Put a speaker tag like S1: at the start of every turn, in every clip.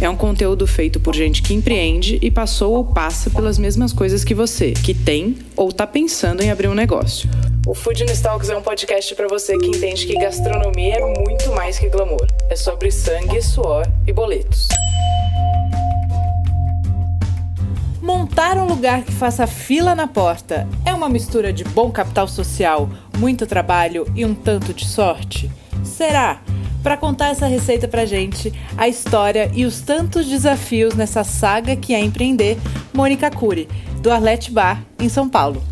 S1: É um conteúdo feito por gente que empreende e passou ou passa pelas mesmas coisas que você, que tem ou está pensando em abrir um negócio. O Food Talks é um podcast para você que entende que gastronomia é muito mais que glamour. É sobre sangue, suor e boletos. Montar um lugar que faça fila na porta é uma mistura de bom capital social, muito trabalho e um tanto de sorte? Será? Para contar essa receita pra gente, a história e os tantos desafios nessa saga que é empreender, Mônica Cury, do Arlete Bar, em São Paulo.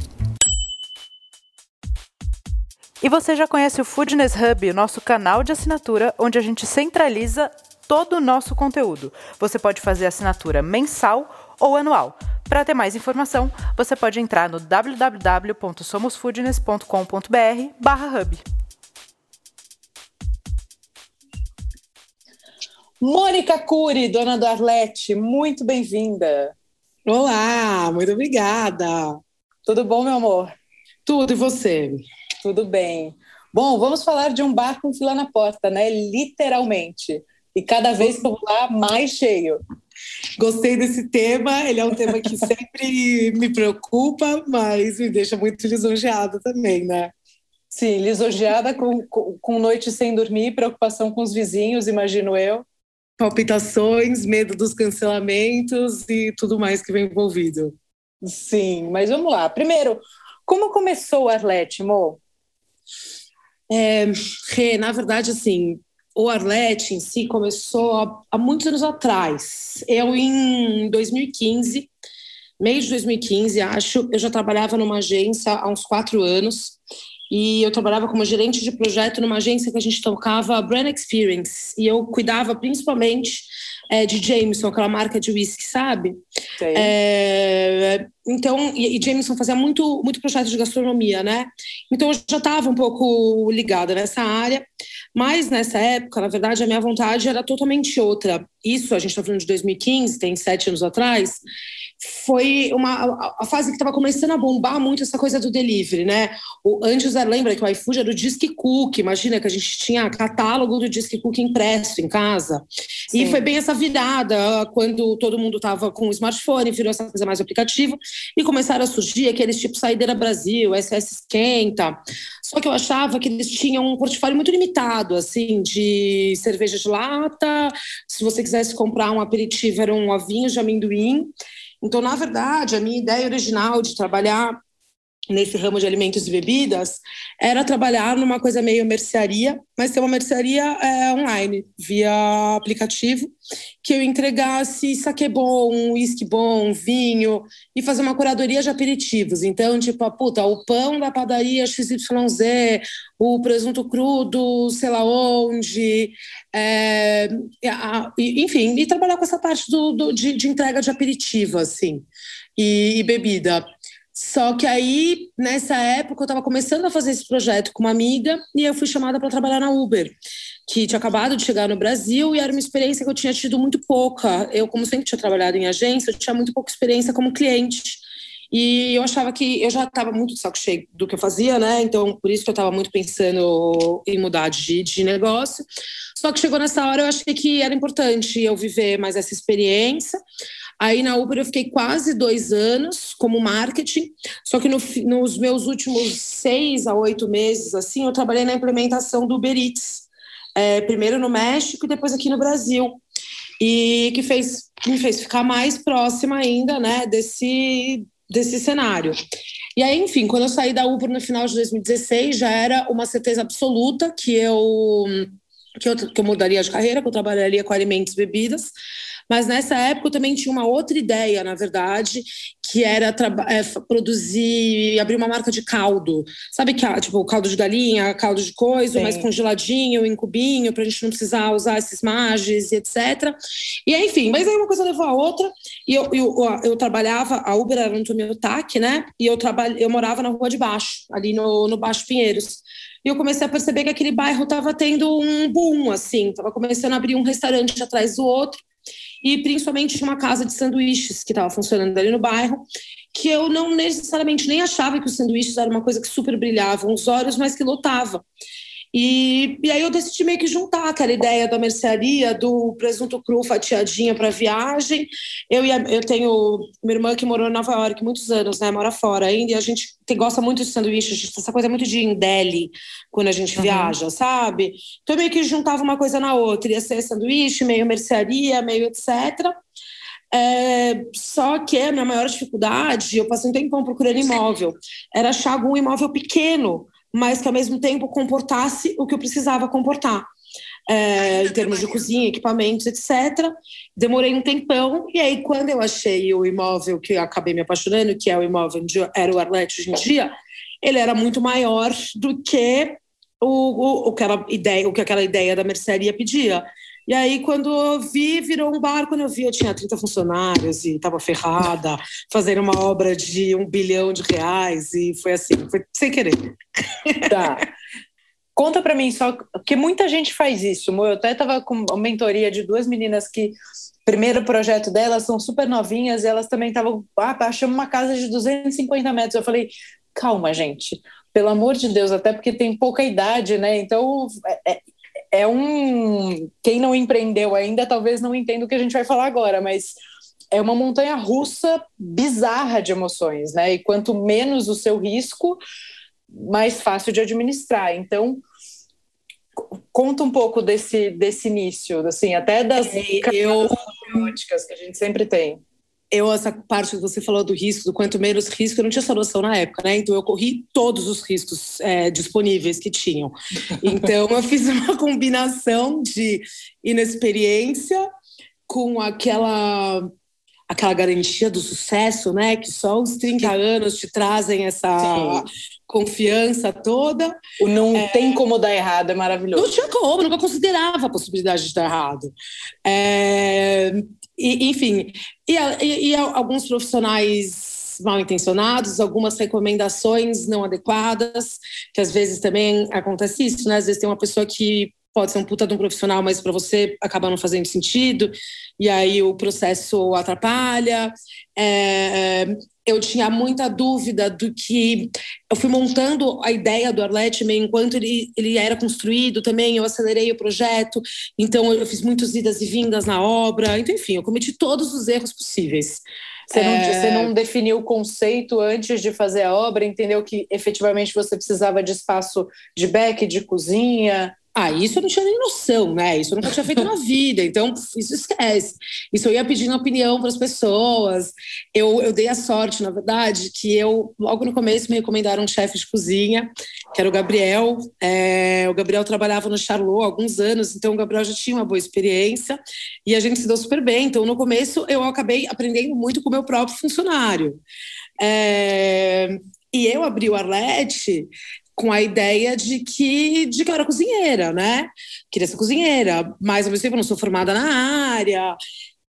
S1: E você já conhece o Foodness Hub, o nosso canal de assinatura, onde a gente centraliza todo o nosso conteúdo. Você pode fazer assinatura mensal ou anual. Para ter mais informação, você pode entrar no www.somosfoodness.com.br/hub. Mônica Cury, dona do Arlete, muito bem-vinda.
S2: Olá, muito obrigada.
S1: Tudo bom, meu amor?
S2: Tudo, e você?
S1: Tudo bem. Bom, vamos falar de um bar com fila na porta, né? Literalmente. E cada vez vou lá, mais cheio.
S2: Gostei desse tema, ele é um tema que sempre me preocupa, mas me deixa muito lisonjeada também, né?
S1: Sim, lisonjeada com, com, com noite sem dormir, preocupação com os vizinhos, imagino eu
S2: palpitações, medo dos cancelamentos e tudo mais que vem envolvido.
S1: Sim, mas vamos lá. Primeiro, como começou o Arlete, Mo?
S2: É, Rê, na verdade, assim, o Arlete em si começou há, há muitos anos atrás. Eu, em 2015, meio de 2015, acho, eu já trabalhava numa agência há uns quatro anos e eu trabalhava como gerente de projeto numa agência que a gente tocava brand experience e eu cuidava principalmente é, de Jameson, aquela marca de whisky, sabe? É, então, e, e, Jameson fazia muito, muito projeto de gastronomia, né? Então eu já estava um pouco ligada nessa área, mas nessa época, na verdade, a minha vontade era totalmente outra. Isso, a gente está falando de 2015, tem sete anos atrás, foi uma a fase que estava começando a bombar muito essa coisa do delivery, né? O, antes, lembra que o iFood era o Disque Cook, imagina que a gente tinha catálogo do Disque Cook impresso em casa. Sim. E foi bem essa virada, quando todo mundo estava com o smartphone, virou essa coisa mais aplicativo, e começaram a surgir aqueles tipo Saideira Brasil, SS Esquenta. Só que eu achava que eles tinham um portfólio muito limitado, assim, de cerveja de lata, se você quisesse comprar um aperitivo, era um ovinho de amendoim, então, na verdade, a minha ideia original de trabalhar nesse ramo de alimentos e bebidas era trabalhar numa coisa meio mercearia, mas ter uma mercearia é, online, via aplicativo, que eu entregasse saque bom, uísque bom, vinho, e fazer uma curadoria de aperitivos. Então, tipo, a puta, o pão da padaria XYZ, o presunto crudo, sei lá onde, é, a, enfim, e trabalhar com essa parte do, do de, de, entrega de aperitivo, assim, e, e bebida. Só que aí, nessa época, eu estava começando a fazer esse projeto com uma amiga e eu fui chamada para trabalhar na Uber, que tinha acabado de chegar no Brasil e era uma experiência que eu tinha tido muito pouca. Eu, como sempre tinha trabalhado em agência, eu tinha muito pouca experiência como cliente. E eu achava que eu já estava muito de saco cheio do que eu fazia, né? Então, por isso que eu estava muito pensando em mudar de, de negócio. Só que chegou nessa hora, eu achei que era importante eu viver mais essa experiência. Aí na Uber eu fiquei quase dois anos como marketing, só que no, nos meus últimos seis a oito meses, assim, eu trabalhei na implementação do Uber Eats, é, primeiro no México e depois aqui no Brasil, e que fez, me fez ficar mais próxima ainda, né, desse, desse cenário. E aí, enfim, quando eu saí da Uber no final de 2016, já era uma certeza absoluta que eu que eu, que eu mudaria de carreira, que eu trabalharia com alimentos e bebidas, mas nessa época eu também tinha uma outra ideia, na verdade, que era é, produzir, abrir uma marca de caldo. Sabe que tipo caldo de galinha, caldo de coisa, mais congeladinho, em cubinho, para a gente não precisar usar esses mages e etc. E enfim, mas aí uma coisa levou a outra. E eu, eu, eu trabalhava, a Uber era no Tomiotaque, né? E eu, eu morava na Rua de Baixo, ali no, no Baixo Pinheiros. e eu comecei a perceber que aquele bairro estava tendo um boom, assim, estava começando a abrir um restaurante atrás do outro, e principalmente uma casa de sanduíches que estava funcionando ali no bairro, que eu não necessariamente nem achava que os sanduíches era uma coisa que super brilhavam os olhos, mas que lotava. E, e aí eu decidi meio que juntar aquela ideia da mercearia, do presunto cru fatiadinha para viagem. Eu, ia, eu tenho minha irmã que morou em Nova York muitos anos, né? Mora fora ainda, e a gente tem, gosta muito de sanduíche, essa coisa muito de indeli quando a gente uhum. viaja, sabe? Então meio que juntava uma coisa na outra, ia ser sanduíche, meio mercearia, meio etc. É, só que a minha maior dificuldade, eu passei um tempão procurando imóvel, era achar algum imóvel pequeno, mas que ao mesmo tempo comportasse o que eu precisava comportar. É, em termos de cozinha, equipamentos, etc. Demorei um tempão, e aí, quando eu achei o imóvel que acabei me apaixonando, que é o imóvel onde era o Arlete hoje em dia, ele era muito maior do que o, o, o, que, ideia, o que aquela ideia da mercearia pedia. E aí, quando eu vi, virou um bar. Quando eu vi, eu tinha 30 funcionários e estava ferrada, fazendo uma obra de um bilhão de reais. E foi assim, foi sem querer.
S1: Tá. Conta para mim só, que muita gente faz isso. Eu até estava com uma mentoria de duas meninas que primeiro projeto delas são super novinhas e elas também estavam ah, achando uma casa de 250 metros. Eu falei, calma, gente, pelo amor de Deus, até porque tem pouca idade, né? Então é, é um. Quem não empreendeu ainda talvez não entenda o que a gente vai falar agora, mas é uma montanha russa bizarra de emoções, né? E quanto menos o seu risco, mais fácil de administrar. Então, conta um pouco desse, desse início, assim, até das é, eu... que a gente sempre tem
S2: eu, essa parte que você falou do risco, do quanto menos risco, eu não tinha essa noção na época, né? Então eu corri todos os riscos é, disponíveis que tinham. Então eu fiz uma combinação de inexperiência com aquela aquela garantia do sucesso, né? Que só os 30 anos te trazem essa Sim. confiança toda.
S1: O não é... tem como dar errado, é maravilhoso.
S2: Não tinha como, nunca considerava a possibilidade de dar errado. É... E, enfim, e, e, e alguns profissionais mal intencionados, algumas recomendações não adequadas, que às vezes também acontece isso, né? Às vezes tem uma pessoa que pode ser um puta de um profissional, mas para você acaba não fazendo sentido, e aí o processo atrapalha. É, eu tinha muita dúvida do que. Eu fui montando a ideia do Arlete meio enquanto ele, ele era construído também, eu acelerei o projeto, então eu fiz muitas idas e vindas na obra, então, enfim, eu cometi todos os erros possíveis.
S1: Você não, é... você não definiu o conceito antes de fazer a obra, entendeu que efetivamente você precisava de espaço de back, de cozinha?
S2: Ah, isso eu não tinha nem noção, né? Isso eu nunca tinha feito na vida, então isso esquece. Isso eu ia pedindo opinião para as pessoas. Eu, eu dei a sorte, na verdade, que eu, logo no começo, me recomendaram um chefe de cozinha, que era o Gabriel. É, o Gabriel trabalhava no Charlot há alguns anos, então o Gabriel já tinha uma boa experiência e a gente se deu super bem. Então, no começo, eu acabei aprendendo muito com o meu próprio funcionário. É, e eu abri o Arlete com a ideia de que, de que eu era cozinheira, né? Queria ser cozinheira, mas ao mesmo tempo eu não sou formada na área.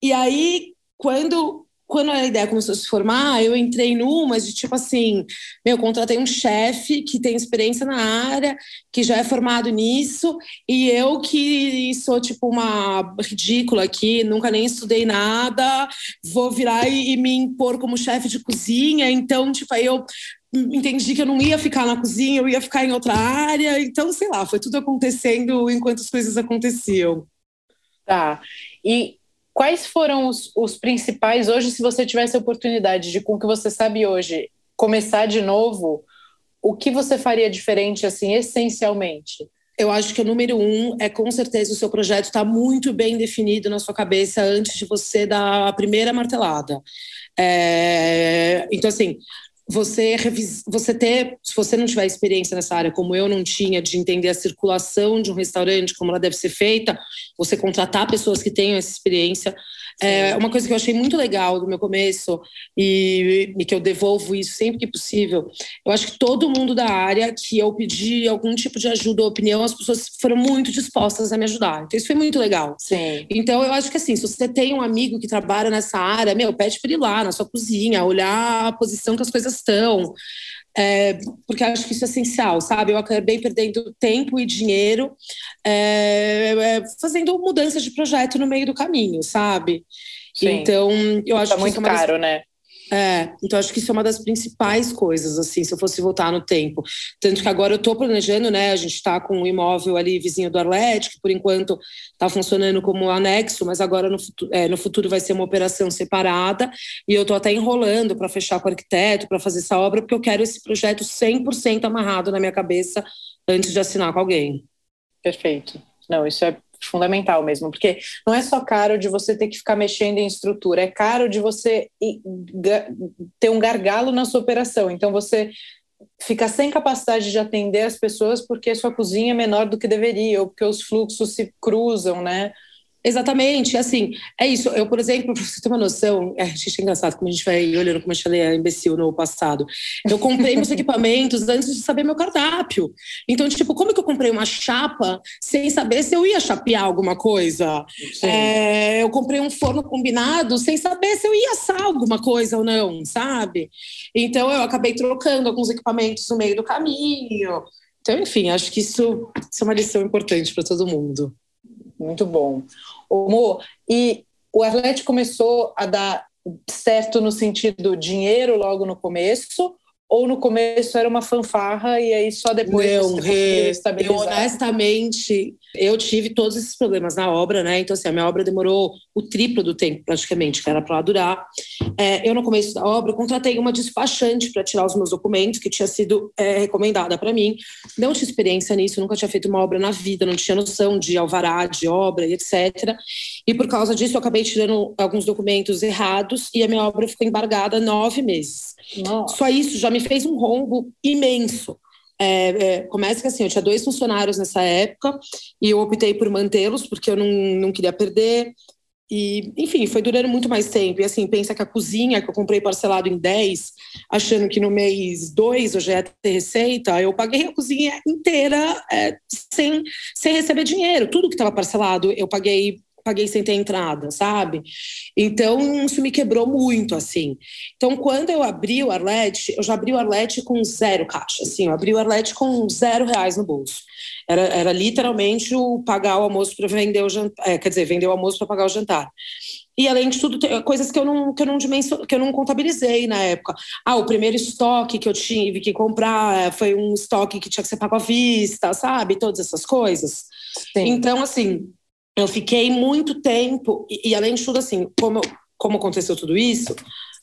S2: E aí, quando, quando a ideia começou a se formar, eu entrei numa de tipo assim: meu, contratei um chefe que tem experiência na área, que já é formado nisso, e eu que sou tipo uma ridícula aqui, nunca nem estudei nada, vou virar e, e me impor como chefe de cozinha. Então, tipo, aí eu entendi que eu não ia ficar na cozinha, eu ia ficar em outra área. Então, sei lá, foi tudo acontecendo enquanto as coisas aconteciam.
S1: Tá. E quais foram os, os principais hoje, se você tivesse a oportunidade de, com o que você sabe hoje, começar de novo, o que você faria diferente, assim, essencialmente?
S2: Eu acho que o número um é com certeza o seu projeto está muito bem definido na sua cabeça antes de você dar a primeira martelada. É... Então, assim, você, você ter, se você não tiver experiência nessa área, como eu não tinha, de entender a circulação de um restaurante, como ela deve ser feita, você contratar pessoas que tenham essa experiência, é uma coisa que eu achei muito legal do meu começo e, e, que eu devolvo isso sempre que possível. Eu acho que todo mundo da área que eu pedi algum tipo de ajuda ou opinião, as pessoas foram muito dispostas a me ajudar. Então isso foi muito legal.
S1: Sim.
S2: Então eu acho que assim, se você tem um amigo que trabalha nessa área, meu, pede para ir lá na sua cozinha, olhar a posição que as coisas gestão, é, porque acho que isso é essencial, sabe? Eu acabei perdendo tempo e dinheiro é, é, fazendo mudanças de projeto no meio do caminho, sabe?
S3: Sim. Então, eu acho tá que muito caro, das... né?
S2: É, então acho que isso é uma das principais coisas, assim, se eu fosse voltar no tempo. Tanto que agora eu estou planejando, né? A gente está com um imóvel ali vizinho do Arlete, que por enquanto está funcionando como anexo, mas agora no futuro, é, no futuro vai ser uma operação separada. E eu estou até enrolando para fechar com o arquiteto, para fazer essa obra, porque eu quero esse projeto 100% amarrado na minha cabeça antes de assinar com alguém.
S3: Perfeito. Não, isso é fundamental mesmo, porque não é só caro de você ter que ficar mexendo em estrutura, é caro de você ter um gargalo na sua operação. Então você fica sem capacidade de atender as pessoas porque sua cozinha é menor do que deveria, ou porque os fluxos se cruzam, né?
S2: Exatamente, assim, é isso. Eu, por exemplo, para você ter uma noção, é, gente é engraçado como a gente vai olhando como a gente é imbecil no passado. Eu comprei meus equipamentos antes de saber meu cardápio. Então, tipo, como que eu comprei uma chapa sem saber se eu ia chapear alguma coisa? É, eu comprei um forno combinado sem saber se eu ia assar alguma coisa ou não, sabe? Então, eu acabei trocando alguns equipamentos no meio do caminho. Então, enfim, acho que isso, isso é uma lição importante para todo mundo.
S3: Muito bom. Mo, e o Atlético começou a dar certo no sentido dinheiro logo no começo, ou no começo era uma fanfarra e aí só depois
S2: Não, você eu honestamente eu tive todos esses problemas na obra, né? Então assim, a minha obra demorou o triplo do tempo praticamente que era para durar. É, eu no começo da obra contratei uma despachante para tirar os meus documentos que tinha sido é, recomendada para mim. Não tinha experiência nisso, nunca tinha feito uma obra na vida, não tinha noção de alvará, de obra e etc. E por causa disso eu acabei tirando alguns documentos errados e a minha obra ficou embargada nove meses. Nossa. Só isso já me fez um rombo imenso. É, é, começa que assim, eu tinha dois funcionários nessa época e eu optei por mantê-los porque eu não, não queria perder. E, enfim, foi durando muito mais tempo. E assim, pensa que a cozinha que eu comprei parcelado em 10, achando que no mês 2 eu já ia ter receita, eu paguei a cozinha inteira é, sem, sem receber dinheiro. Tudo que estava parcelado eu paguei paguei sem ter entrada, sabe? Então, isso me quebrou muito, assim. Então, quando eu abri o Arlete, eu já abri o Arlete com zero caixa, assim, eu abri o Arlete com zero reais no bolso. Era, era literalmente o pagar o almoço para vender o jantar, é, quer dizer, vender o almoço para pagar o jantar. E além de tudo, coisas que eu não que eu não dimension, que eu não contabilizei na época. Ah, o primeiro estoque que eu tive que comprar foi um estoque que tinha que ser pago à vista, sabe? Todas essas coisas. Sim. Então, assim, eu fiquei muito tempo, e, e, além de tudo, assim, como, como aconteceu tudo isso,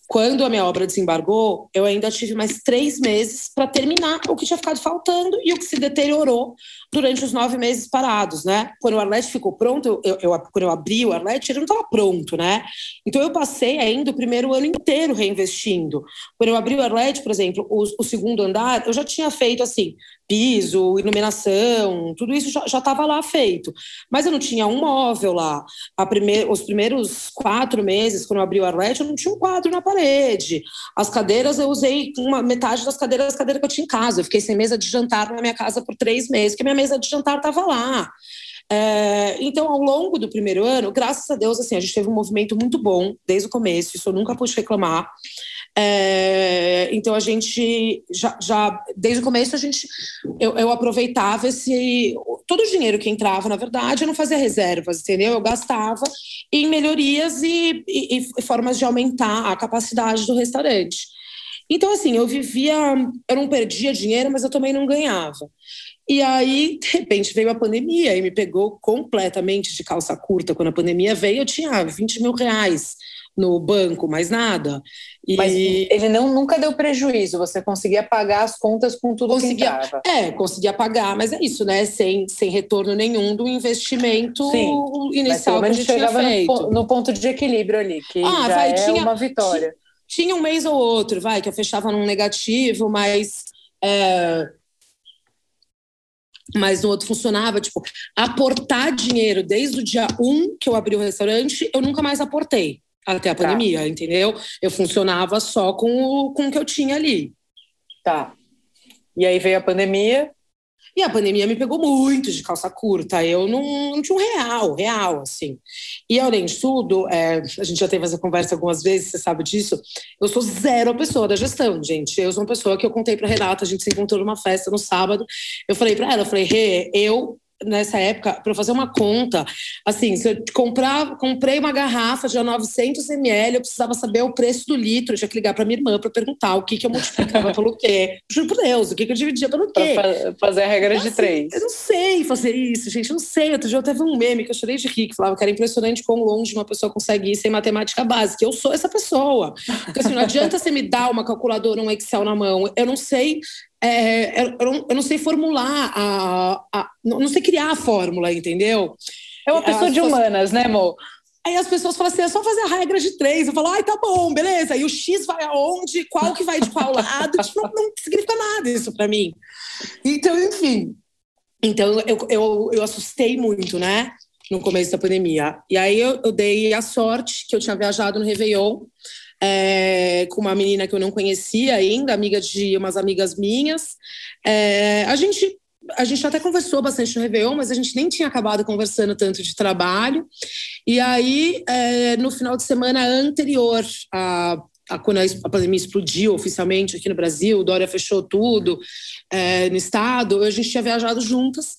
S2: quando a minha obra desembargou, eu ainda tive mais três meses para terminar o que tinha ficado faltando e o que se deteriorou durante os nove meses parados, né? Quando o Arlete ficou pronto, eu, eu, quando eu abri o Arlete, ele não estava pronto, né? Então eu passei ainda o primeiro ano inteiro reinvestindo. Quando eu abri o Arlete, por exemplo, o, o segundo andar, eu já tinha feito assim, piso, iluminação, tudo isso já estava lá feito. Mas eu não tinha um móvel lá. Primeir, os primeiros quatro meses, quando eu abri o Arlete, eu não tinha um quadro na parede. As cadeiras, eu usei uma metade das cadeiras, das cadeiras que eu tinha em casa. Eu fiquei sem mesa de jantar na minha casa por três meses, porque minha mesa de jantar estava lá. É, então, ao longo do primeiro ano, graças a Deus, assim, a gente teve um movimento muito bom desde o começo, isso eu nunca pude reclamar. É, então a gente já, já, desde o começo a gente eu, eu, aproveitava esse todo o dinheiro que entrava na verdade eu não fazia reservas entendeu eu gastava em melhorias e, e, e formas de aumentar a capacidade do restaurante então assim eu vivia eu não perdia dinheiro mas eu também não ganhava e aí, de repente, veio a pandemia e me pegou completamente de calça curta. Quando a pandemia veio, eu tinha 20 mil reais no banco, mais nada.
S3: E... Mas ele não, nunca deu prejuízo, você conseguia pagar as contas com tudo conseguia, que entrava.
S2: É, conseguia pagar, mas é isso, né? Sem, sem retorno nenhum do investimento Sim, inicial que a gente feito.
S3: No, no, ponto de equilíbrio ali, que ah, já vai, é tinha, uma vitória.
S2: Tinha, um mês ou outro, vai, que eu fechava num negativo, mas... É, mas no outro funcionava, tipo, aportar dinheiro desde o dia 1 que eu abri o restaurante, eu nunca mais aportei até a tá. pandemia, entendeu? Eu funcionava só com o, com o que eu tinha ali.
S3: Tá. E aí veio a pandemia.
S2: E a pandemia me pegou muito de calça curta. Eu não, não tinha um real, real, assim. E além de tudo, é, a gente já teve essa conversa algumas vezes, você sabe disso. Eu sou zero pessoa da gestão, gente. Eu sou uma pessoa que eu contei para Renata, a gente se encontrou numa festa no sábado. Eu falei para ela, eu falei, Rê, eu nessa época, para fazer uma conta, assim, se eu comprar, comprei uma garrafa de 900 ml, eu precisava saber o preço do litro, eu tinha que ligar para minha irmã para perguntar o que, que eu multiplicava pelo quê. Juro por Deus, o que, que eu dividia pelo quê.
S3: Pra fazer a regra de assim, três.
S2: Eu não sei fazer isso, gente, eu não sei. Outro dia eu teve um meme que eu chorei de rir, que falava que era impressionante quão longe uma pessoa consegue ir sem matemática básica. Eu sou essa pessoa. Porque assim, não adianta você me dar uma calculadora, um Excel na mão. Eu não sei é, eu, não, eu, não, sei formular, a, a, não sei criar a fórmula, entendeu?
S3: É uma pessoa As de humanas, né, amor?
S2: Aí as pessoas falam assim, é só fazer a regra de três. Eu falo, ai, tá bom, beleza. E o X vai aonde, qual que vai de qual lado. Tipo, não, não significa nada isso para mim. Então, enfim. Então, eu, eu, eu assustei muito, né? No começo da pandemia. E aí eu, eu dei a sorte que eu tinha viajado no Réveillon é, com uma menina que eu não conhecia ainda, amiga de umas amigas minhas. É, a gente a gente até conversou bastante no Réveillon, mas a gente nem tinha acabado conversando tanto de trabalho. E aí, é, no final de semana anterior a, a, quando a pandemia explodiu oficialmente aqui no Brasil, Dória fechou tudo é, no estado, a gente tinha viajado juntas.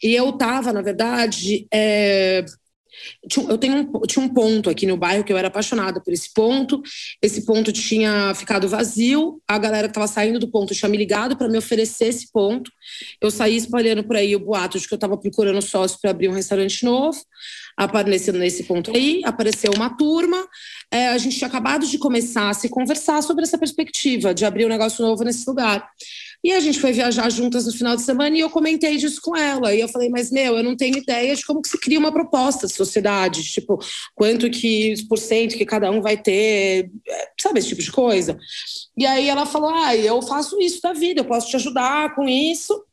S2: E eu estava, na verdade, é, eu tenho um, tinha um ponto aqui no bairro que eu era apaixonada por esse ponto. Esse ponto tinha ficado vazio. A galera que estava saindo do ponto tinha me ligado para me oferecer esse ponto. Eu saí espalhando por aí o boato de que eu estava procurando sócio para abrir um restaurante novo. Aparecendo nesse ponto aí, apareceu uma turma. É, a gente tinha acabado de começar a se conversar sobre essa perspectiva de abrir um negócio novo nesse lugar. E a gente foi viajar juntas no final de semana e eu comentei disso com ela. E eu falei, mas meu, eu não tenho ideia de como que se cria uma proposta de sociedade, tipo, quanto que por cento que cada um vai ter, sabe, esse tipo de coisa. E aí ela falou, ah, eu faço isso da vida, eu posso te ajudar com isso.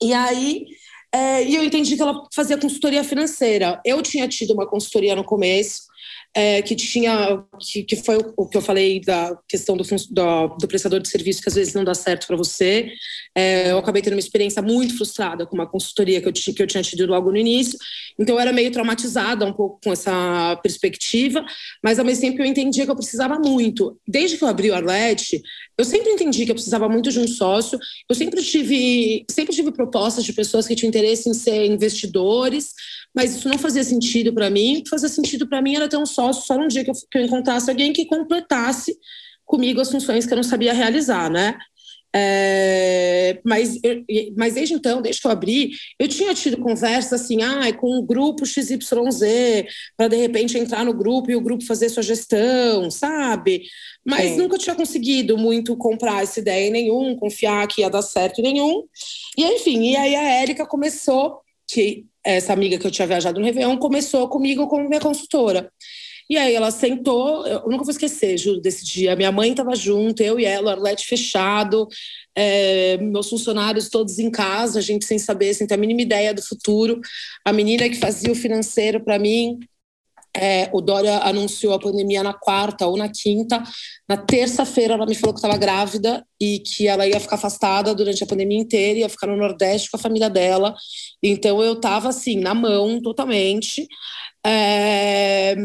S2: E aí é, e eu entendi que ela fazia consultoria financeira. Eu tinha tido uma consultoria no começo, é, que tinha que, que foi o, que eu falei da questão do, do, do, prestador de serviço que às vezes não dá certo para você. É, eu acabei tendo uma experiência muito frustrada com uma consultoria que eu, que eu tinha tido logo no início, então eu era meio traumatizada um pouco com essa perspectiva, mas ao mesmo tempo eu entendia que eu precisava muito. Desde que eu abri o Arlete, eu sempre entendi que eu precisava muito de um sócio. Eu sempre tive sempre tive propostas de pessoas que tinham interesse em ser investidores mas isso não fazia sentido para mim. O que fazia sentido para mim era ter um sócio só num dia que eu, que eu encontrasse alguém que completasse comigo as funções que eu não sabia realizar, né? É, mas, eu, mas desde então, desde que eu abri, eu tinha tido conversas assim, ah, com o grupo XYZ, para de repente entrar no grupo e o grupo fazer sua gestão, sabe? Mas Sim. nunca tinha conseguido muito comprar essa ideia em nenhum, confiar que ia dar certo em nenhum. E enfim, e aí a Érica começou, que essa amiga que eu tinha viajado no Réveillon, começou comigo como minha consultora. E aí ela sentou, eu nunca vou esquecer, juro, desse dia. Minha mãe estava junto, eu e ela, Arlete fechado, é, meus funcionários todos em casa, a gente sem saber, sem ter a mínima ideia do futuro. A menina que fazia o financeiro para mim, é, o Dória anunciou a pandemia na quarta ou na quinta. Na terça-feira, ela me falou que estava grávida e que ela ia ficar afastada durante a pandemia inteira, ia ficar no Nordeste com a família dela. Então, eu estava assim, na mão totalmente. É...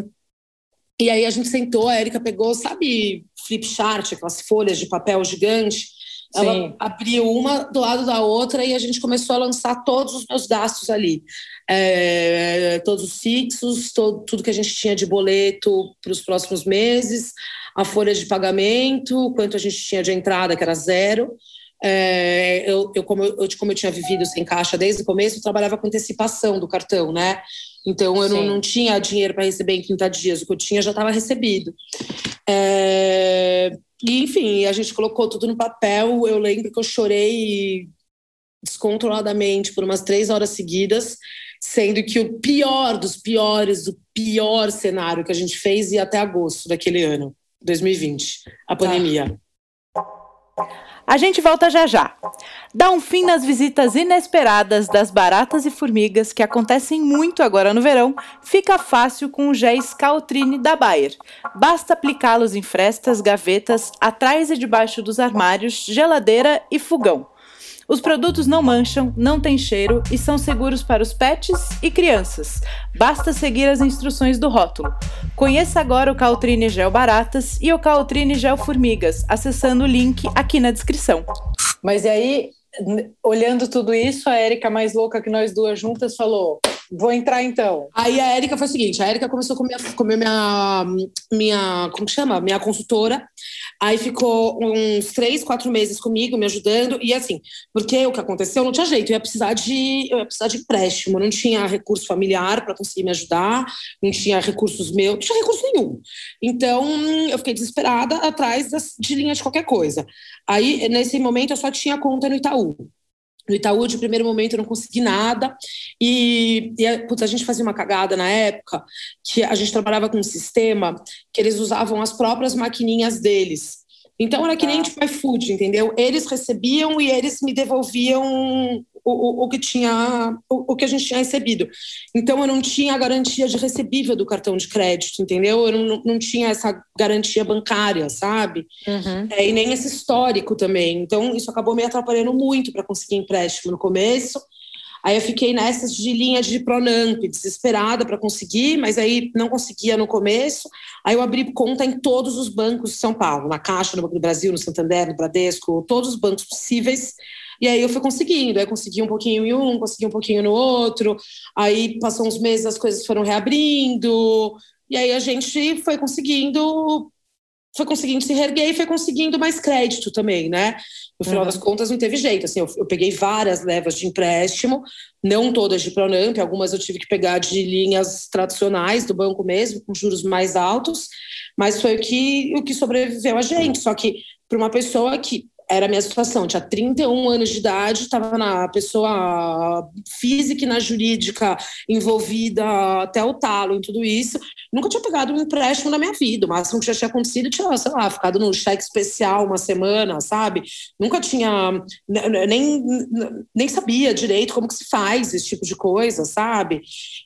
S2: E aí a gente sentou, a Erika pegou, sabe, flip chart, aquelas folhas de papel gigante. Ela Sim. abriu uma do lado da outra e a gente começou a lançar todos os meus gastos ali é, todos os fixos, todo, tudo que a gente tinha de boleto para os próximos meses, a folha de pagamento, quanto a gente tinha de entrada, que era zero. É, eu, eu, como eu, como eu tinha vivido sem caixa desde o começo, eu trabalhava com antecipação do cartão, né? Então eu não, não, tinha dinheiro para receber em 30 dias, o que eu tinha já estava recebido. É, e, enfim, a gente colocou tudo no papel. Eu lembro que eu chorei descontroladamente por umas três horas seguidas sendo que o pior dos piores, o pior cenário que a gente fez ia até agosto daquele ano, 2020, a pandemia.
S3: A gente volta já já. Dá um fim nas visitas inesperadas das baratas e formigas que acontecem muito agora no verão. Fica fácil com o gel Scaltrine da Bayer. Basta aplicá-los em frestas, gavetas, atrás e debaixo dos armários, geladeira e fogão. Os produtos não mancham, não têm cheiro e são seguros para os pets e crianças. Basta seguir as instruções do rótulo. Conheça agora o Caltrine Gel Baratas e o Caltrine Gel Formigas, acessando o link aqui na descrição.
S1: Mas e aí, olhando tudo isso, a Érica mais louca que nós duas juntas falou: Vou entrar então.
S2: Aí a Érica foi o seguinte: a Érica começou com minha, com minha, minha. Como chama? Minha consultora. Aí ficou uns três, quatro meses comigo, me ajudando. E assim, porque o que aconteceu não tinha jeito, eu ia precisar de, eu ia precisar de empréstimo, não tinha recurso familiar para conseguir me ajudar, não tinha recursos meus, não tinha recurso nenhum. Então eu fiquei desesperada atrás das, de linha de qualquer coisa. Aí, nesse momento, eu só tinha conta no Itaú. No Itaú, de primeiro momento, eu não consegui nada. E, e putz, a gente fazia uma cagada na época, que a gente trabalhava com um sistema que eles usavam as próprias maquininhas deles. Então era que nem tipo iFood, entendeu? Eles recebiam e eles me devolviam o, o, que tinha, o, o, que a gente tinha recebido. Então eu não tinha a garantia de recebível do cartão de crédito, entendeu? Eu não, não tinha essa garantia bancária, sabe? Uhum. É, e nem esse histórico também. Então isso acabou me atrapalhando muito para conseguir empréstimo no começo. Aí eu fiquei nessas de linha de Pronamp, desesperada para conseguir, mas aí não conseguia no começo. Aí eu abri conta em todos os bancos de São Paulo, na Caixa, no Banco do Brasil, no Santander, no Bradesco, todos os bancos possíveis. E aí eu fui conseguindo, aí consegui um pouquinho em um, consegui um pouquinho no outro. Aí passou uns meses, as coisas foram reabrindo. E aí a gente foi conseguindo foi conseguindo se reerguer e foi conseguindo mais crédito também, né? No final uhum. das contas, não teve jeito. Assim, eu, eu, peguei várias levas de empréstimo, não todas de Pronamp, algumas eu tive que pegar de linhas tradicionais do banco mesmo, com juros mais altos, mas foi o que, o que sobreviveu a gente. Só que para uma pessoa que era a minha situação. Tinha 31 anos de idade, estava na pessoa física e na jurídica envolvida até o talo em tudo isso. Nunca tinha pegado um empréstimo na minha vida. O máximo que já tinha acontecido tinha, sei lá, ficado no cheque especial uma semana, sabe? Nunca tinha, nem, nem sabia direito como que se faz esse tipo de coisa, sabe?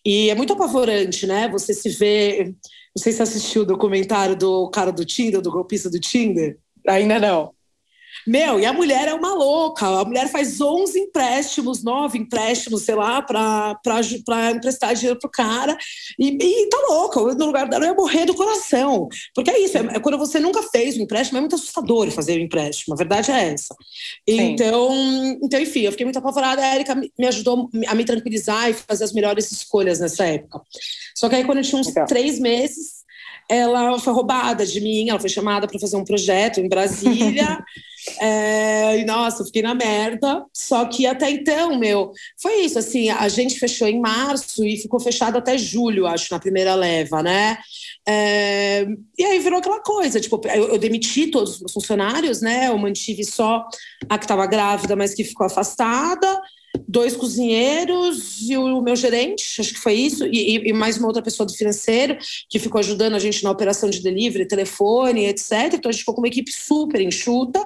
S2: E é muito apavorante, né? Você se vê. Não sei se assistiu o documentário do cara do Tinder, do golpista do Tinder.
S1: Ainda não.
S2: Meu, e a mulher é uma louca. A mulher faz 11 empréstimos, 9 empréstimos, sei lá, para emprestar dinheiro pro cara. E, e tá louca. No lugar dela, eu ia morrer do coração. Porque é isso, é, é quando você nunca fez um empréstimo, é muito assustador fazer um empréstimo. A verdade é essa. Então, então, enfim, eu fiquei muito apavorada. A Erika me ajudou a me tranquilizar e fazer as melhores escolhas nessa época. Só que aí, quando eu tinha uns Legal. três meses, ela foi roubada de mim, ela foi chamada para fazer um projeto em Brasília. é, e nossa, eu fiquei na merda. Só que até então, meu, foi isso. Assim, a gente fechou em março e ficou fechado até julho, acho, na primeira leva, né? É, e aí virou aquela coisa, tipo, eu, eu, demiti todos os funcionários, né? Eu mantive só a que estava grávida, mas que ficou afastada dois cozinheiros e o meu gerente, acho que foi isso, e, e, mais uma outra pessoa do financeiro que ficou ajudando a gente na operação de delivery, telefone, etc. Então a gente ficou com uma equipe super enxuta.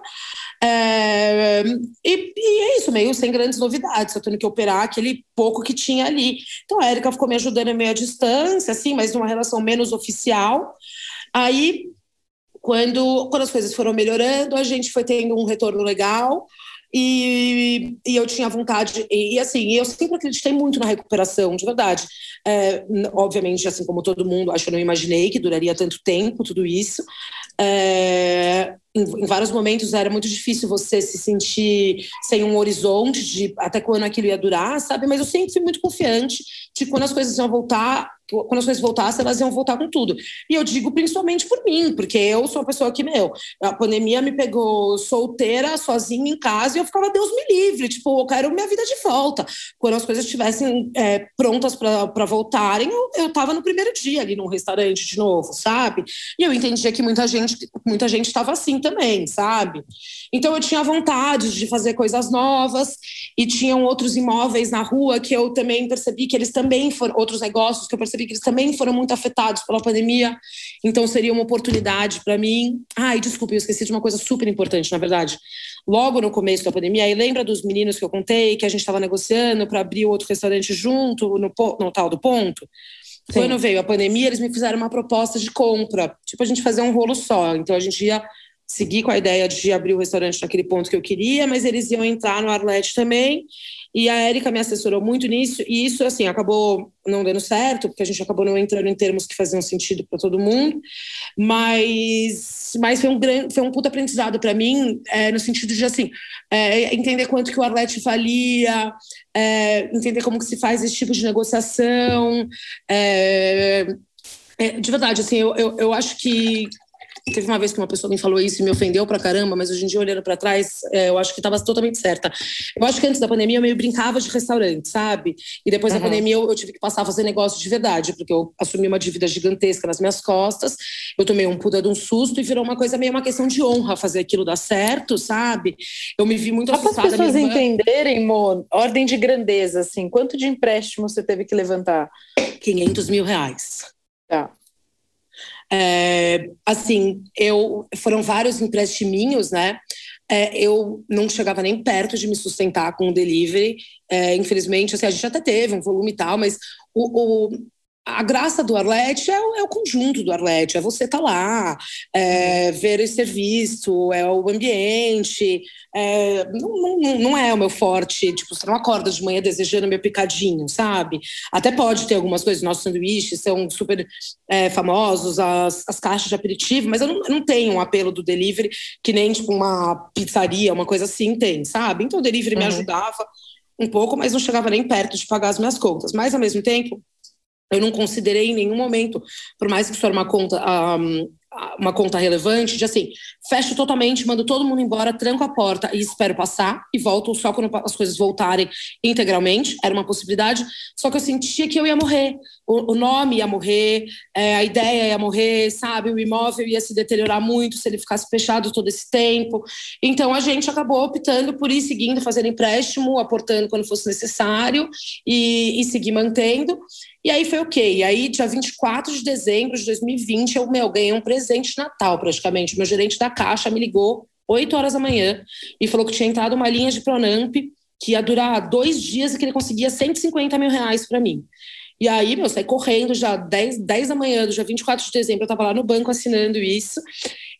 S2: É, e, e, é isso, meio sem grandes novidades, eu tendo que operar aquele pouco que tinha ali. Então a Erika ficou me ajudando meio à distância, assim, mas numa relação menos oficial. Aí, quando, quando as coisas foram melhorando, a gente foi tendo um retorno legal. E, e, eu tinha vontade, e, e, assim, eu sempre acreditei muito na recuperação, de verdade. É, obviamente, assim como todo mundo, acho que eu não imaginei que duraria tanto tempo tudo isso. É, em, vários momentos era muito difícil você se sentir sem um horizonte de até quando aquilo ia durar, sabe? Mas eu sempre fui muito confiante de quando as coisas iam voltar, quando as coisas voltassem, elas iam voltar com tudo. E eu digo principalmente por mim, porque eu sou uma pessoa que, meu, a pandemia me pegou solteira, sozinha em casa, e eu ficava, Deus me livre, tipo, eu quero minha vida de volta. Quando as coisas estivessem é, prontas para voltarem, eu, eu tava no primeiro dia ali num restaurante de novo, sabe? E eu entendia que muita gente muita gente estava assim também, sabe? Então eu tinha vontade de fazer coisas novas e tinham outros imóveis na rua que eu também percebi que eles também foram outros negócios que eu percebi que eles também foram muito afetados pela pandemia. Então seria uma oportunidade para mim. Ai, desculpe, eu esqueci de uma coisa super importante, na verdade. Logo no começo da pandemia, aí lembra dos meninos que eu contei que a gente estava negociando para abrir outro restaurante junto no, no tal do ponto? Sim. Quando veio a pandemia, eles me fizeram uma proposta de compra, tipo a gente fazer um rolo só. Então a gente ia seguir com a ideia de abrir o restaurante naquele ponto que eu queria, mas eles iam entrar no Arlete também. E a Érica me assessorou muito nisso, e isso, assim, acabou não dando certo, porque a gente acabou não entrando em termos que faziam sentido para todo mundo, mas, mas foi um grande, foi um puto aprendizado para mim, é, no sentido de, assim, é, entender quanto que o Arlete valia, é, entender como que se faz esse tipo de negociação, é, é, de verdade, assim, eu, eu, eu acho que Teve uma vez que uma pessoa me falou isso e me ofendeu pra caramba, mas hoje em dia, olhando pra trás, é, eu acho que estava totalmente certa. Eu acho que antes da pandemia eu meio brincava de restaurante, sabe? E depois uhum. da pandemia eu, eu, tive que passar a fazer negócio de verdade, porque eu assumi uma dívida gigantesca nas minhas costas, eu tomei um puta de um susto e virou uma coisa meio uma questão de honra fazer aquilo dar certo, sabe? Eu me vi muito assustada.
S1: Para as pessoas entenderem, Mo, ordem de grandeza, assim, quanto de empréstimo você teve que levantar?
S2: 500 mil reais.
S1: Tá.
S2: É, assim, eu foram vários emprestiminhos, né? É, eu não chegava nem perto de me sustentar com o delivery. É, infelizmente, assim, a gente até teve um volume e tal, mas o, o a graça do Arlete é o, é o, conjunto do Arlete, é você estar tá lá, é, ver esse serviço, é o ambiente. É, não, não, não, é o meu forte, tipo, você não acorda de manhã desejando meu picadinho, sabe? Até pode ter algumas coisas, nossos sanduíches são super é, famosos, as, as caixas de aperitivo, mas eu não, eu não tenho um apelo do delivery que nem tipo uma pizzaria, uma coisa assim tem, sabe? Então o delivery uhum. me ajudava um pouco, mas não chegava nem perto de pagar as minhas contas. Mas ao mesmo tempo, eu não considerei em nenhum momento, por mais que isso era uma conta, um, uma conta relevante, de assim, fecho totalmente, mando todo mundo embora, tranco a porta e espero passar e volto só quando as coisas voltarem integralmente. Era uma possibilidade, só que eu sentia que eu ia morrer. O, o nome ia morrer, é, a ideia ia morrer, sabe? O imóvel ia se deteriorar muito se ele ficasse fechado todo esse tempo. Então a gente acabou optando por ir seguindo, fazer empréstimo, aportando quando fosse necessário e, e seguir mantendo. E aí foi ok. E aí, dia 24 de dezembro de 2020, eu meu, ganhei um presente de Natal, praticamente. Meu gerente da Caixa me ligou 8 horas da manhã e falou que tinha entrado uma linha de Pronamp que ia durar dois dias e que ele conseguia 150 mil reais para mim. E aí, meu, saí correndo já 10, 10 da manhã do dia 24 de dezembro, eu estava lá no banco assinando isso.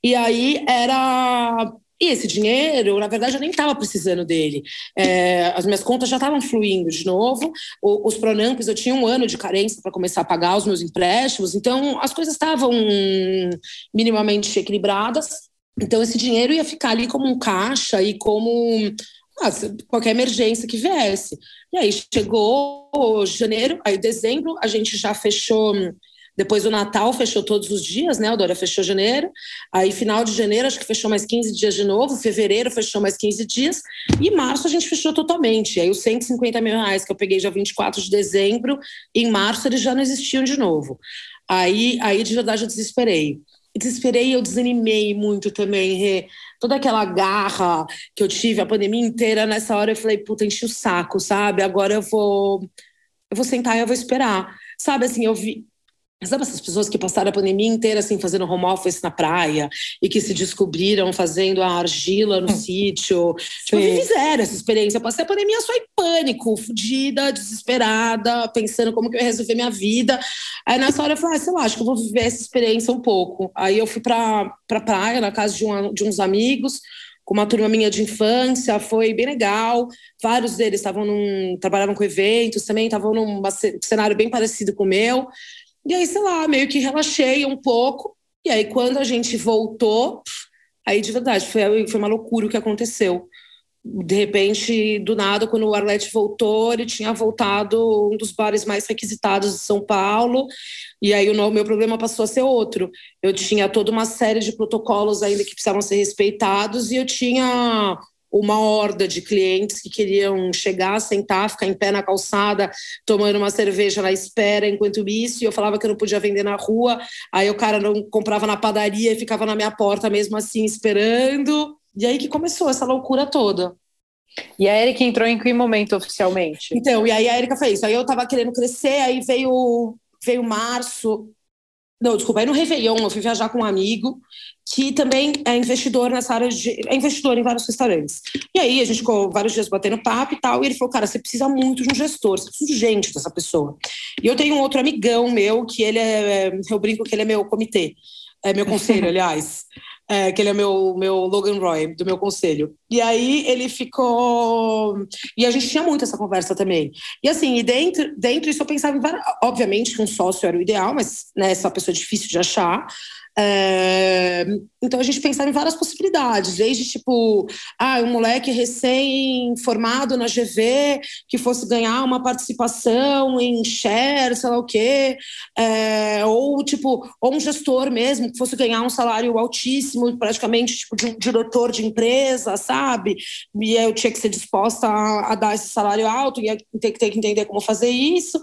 S2: E aí era e esse dinheiro, na verdade, eu nem estava precisando dele. É, as minhas contas já estavam fluindo de novo. O, os Pronampes, eu tinha um ano de carência para começar a pagar os meus empréstimos, então as coisas estavam minimamente equilibradas. Então esse dinheiro ia ficar ali como um caixa e como qualquer emergência que viesse. E aí chegou janeiro, aí dezembro, a gente já fechou depois do Natal fechou todos os dias, né? Dória fechou janeiro. Aí, final de janeiro, acho que fechou mais 15 dias de novo. Fevereiro fechou mais 15 dias. E março a gente fechou totalmente. Aí, os 150 mil reais que eu peguei dia 24 de dezembro, em março eles já não existiam de novo. Aí, aí de verdade, eu desesperei. Desesperei, eu desanimei muito também. Rê. Toda aquela garra que eu tive a pandemia inteira, nessa hora eu falei, puta, enchi o saco, sabe? Agora eu vou, eu vou sentar e eu vou esperar. Sabe assim, eu vi, Sabe essas pessoas que passaram a pandemia inteira assim fazendo home office na praia e que se descobriram fazendo a argila no hum. sítio? Tipo, fizeram essa experiência. Eu passei a pandemia só em pânico, fodida, desesperada, pensando como que eu ia resolver minha vida. Aí nessa hora eu falei, ah, sei lá, acho que eu vou viver essa experiência um pouco. Aí eu fui pra, pra praia, na casa de, um, de uns amigos, com uma turma minha de infância, foi bem legal. Vários deles estavam num, trabalhavam com eventos também, estavam num cenário bem parecido com o meu. E aí, sei lá, meio que relaxei um pouco. E aí, quando a gente voltou, aí de verdade, foi, foi uma loucura o que aconteceu. De repente, do nada, quando o Arlete voltou, ele tinha voltado um dos bares mais requisitados de São Paulo. E aí o meu problema passou a ser outro. Eu tinha toda uma série de protocolos ainda que precisavam ser respeitados e eu tinha uma horda de clientes que queriam chegar, sentar, ficar em pé na calçada, tomando uma cerveja na espera enquanto isso, e eu falava que eu não podia vender na rua, aí o cara não comprava na padaria e ficava na minha porta mesmo assim esperando. E aí que começou essa loucura toda.
S1: E a Erika entrou em que momento oficialmente?
S2: Então, e aí a Erika fez isso. Aí eu tava querendo crescer, aí veio veio março, não, desculpa, aí no Réveillon eu fui viajar com um amigo que também é investidor nessa área de. é investidor em vários restaurantes. E aí a gente ficou vários dias batendo papo e tal, e ele falou: cara, você precisa muito de um gestor, você precisa urgente dessa pessoa. E eu tenho um outro amigão meu que ele é. Eu brinco que ele é meu comitê, é meu conselho, aliás. É, que ele é meu, meu Logan Roy, do meu conselho. E aí ele ficou. E a gente tinha muito essa conversa também. E assim, e dentro, dentro eu pensava em. Obviamente um sócio era o ideal, mas né, essa pessoa é difícil de achar. É, então a gente pensava em várias possibilidades, desde tipo, ah, um moleque recém-formado na GV que fosse ganhar uma participação em share, sei lá o quê, é, ou tipo, ou um gestor mesmo que fosse ganhar um salário altíssimo, praticamente tipo de um diretor de empresa, sabe? E eu tinha que ser disposta a, a dar esse salário alto, que, ter que entender como fazer isso.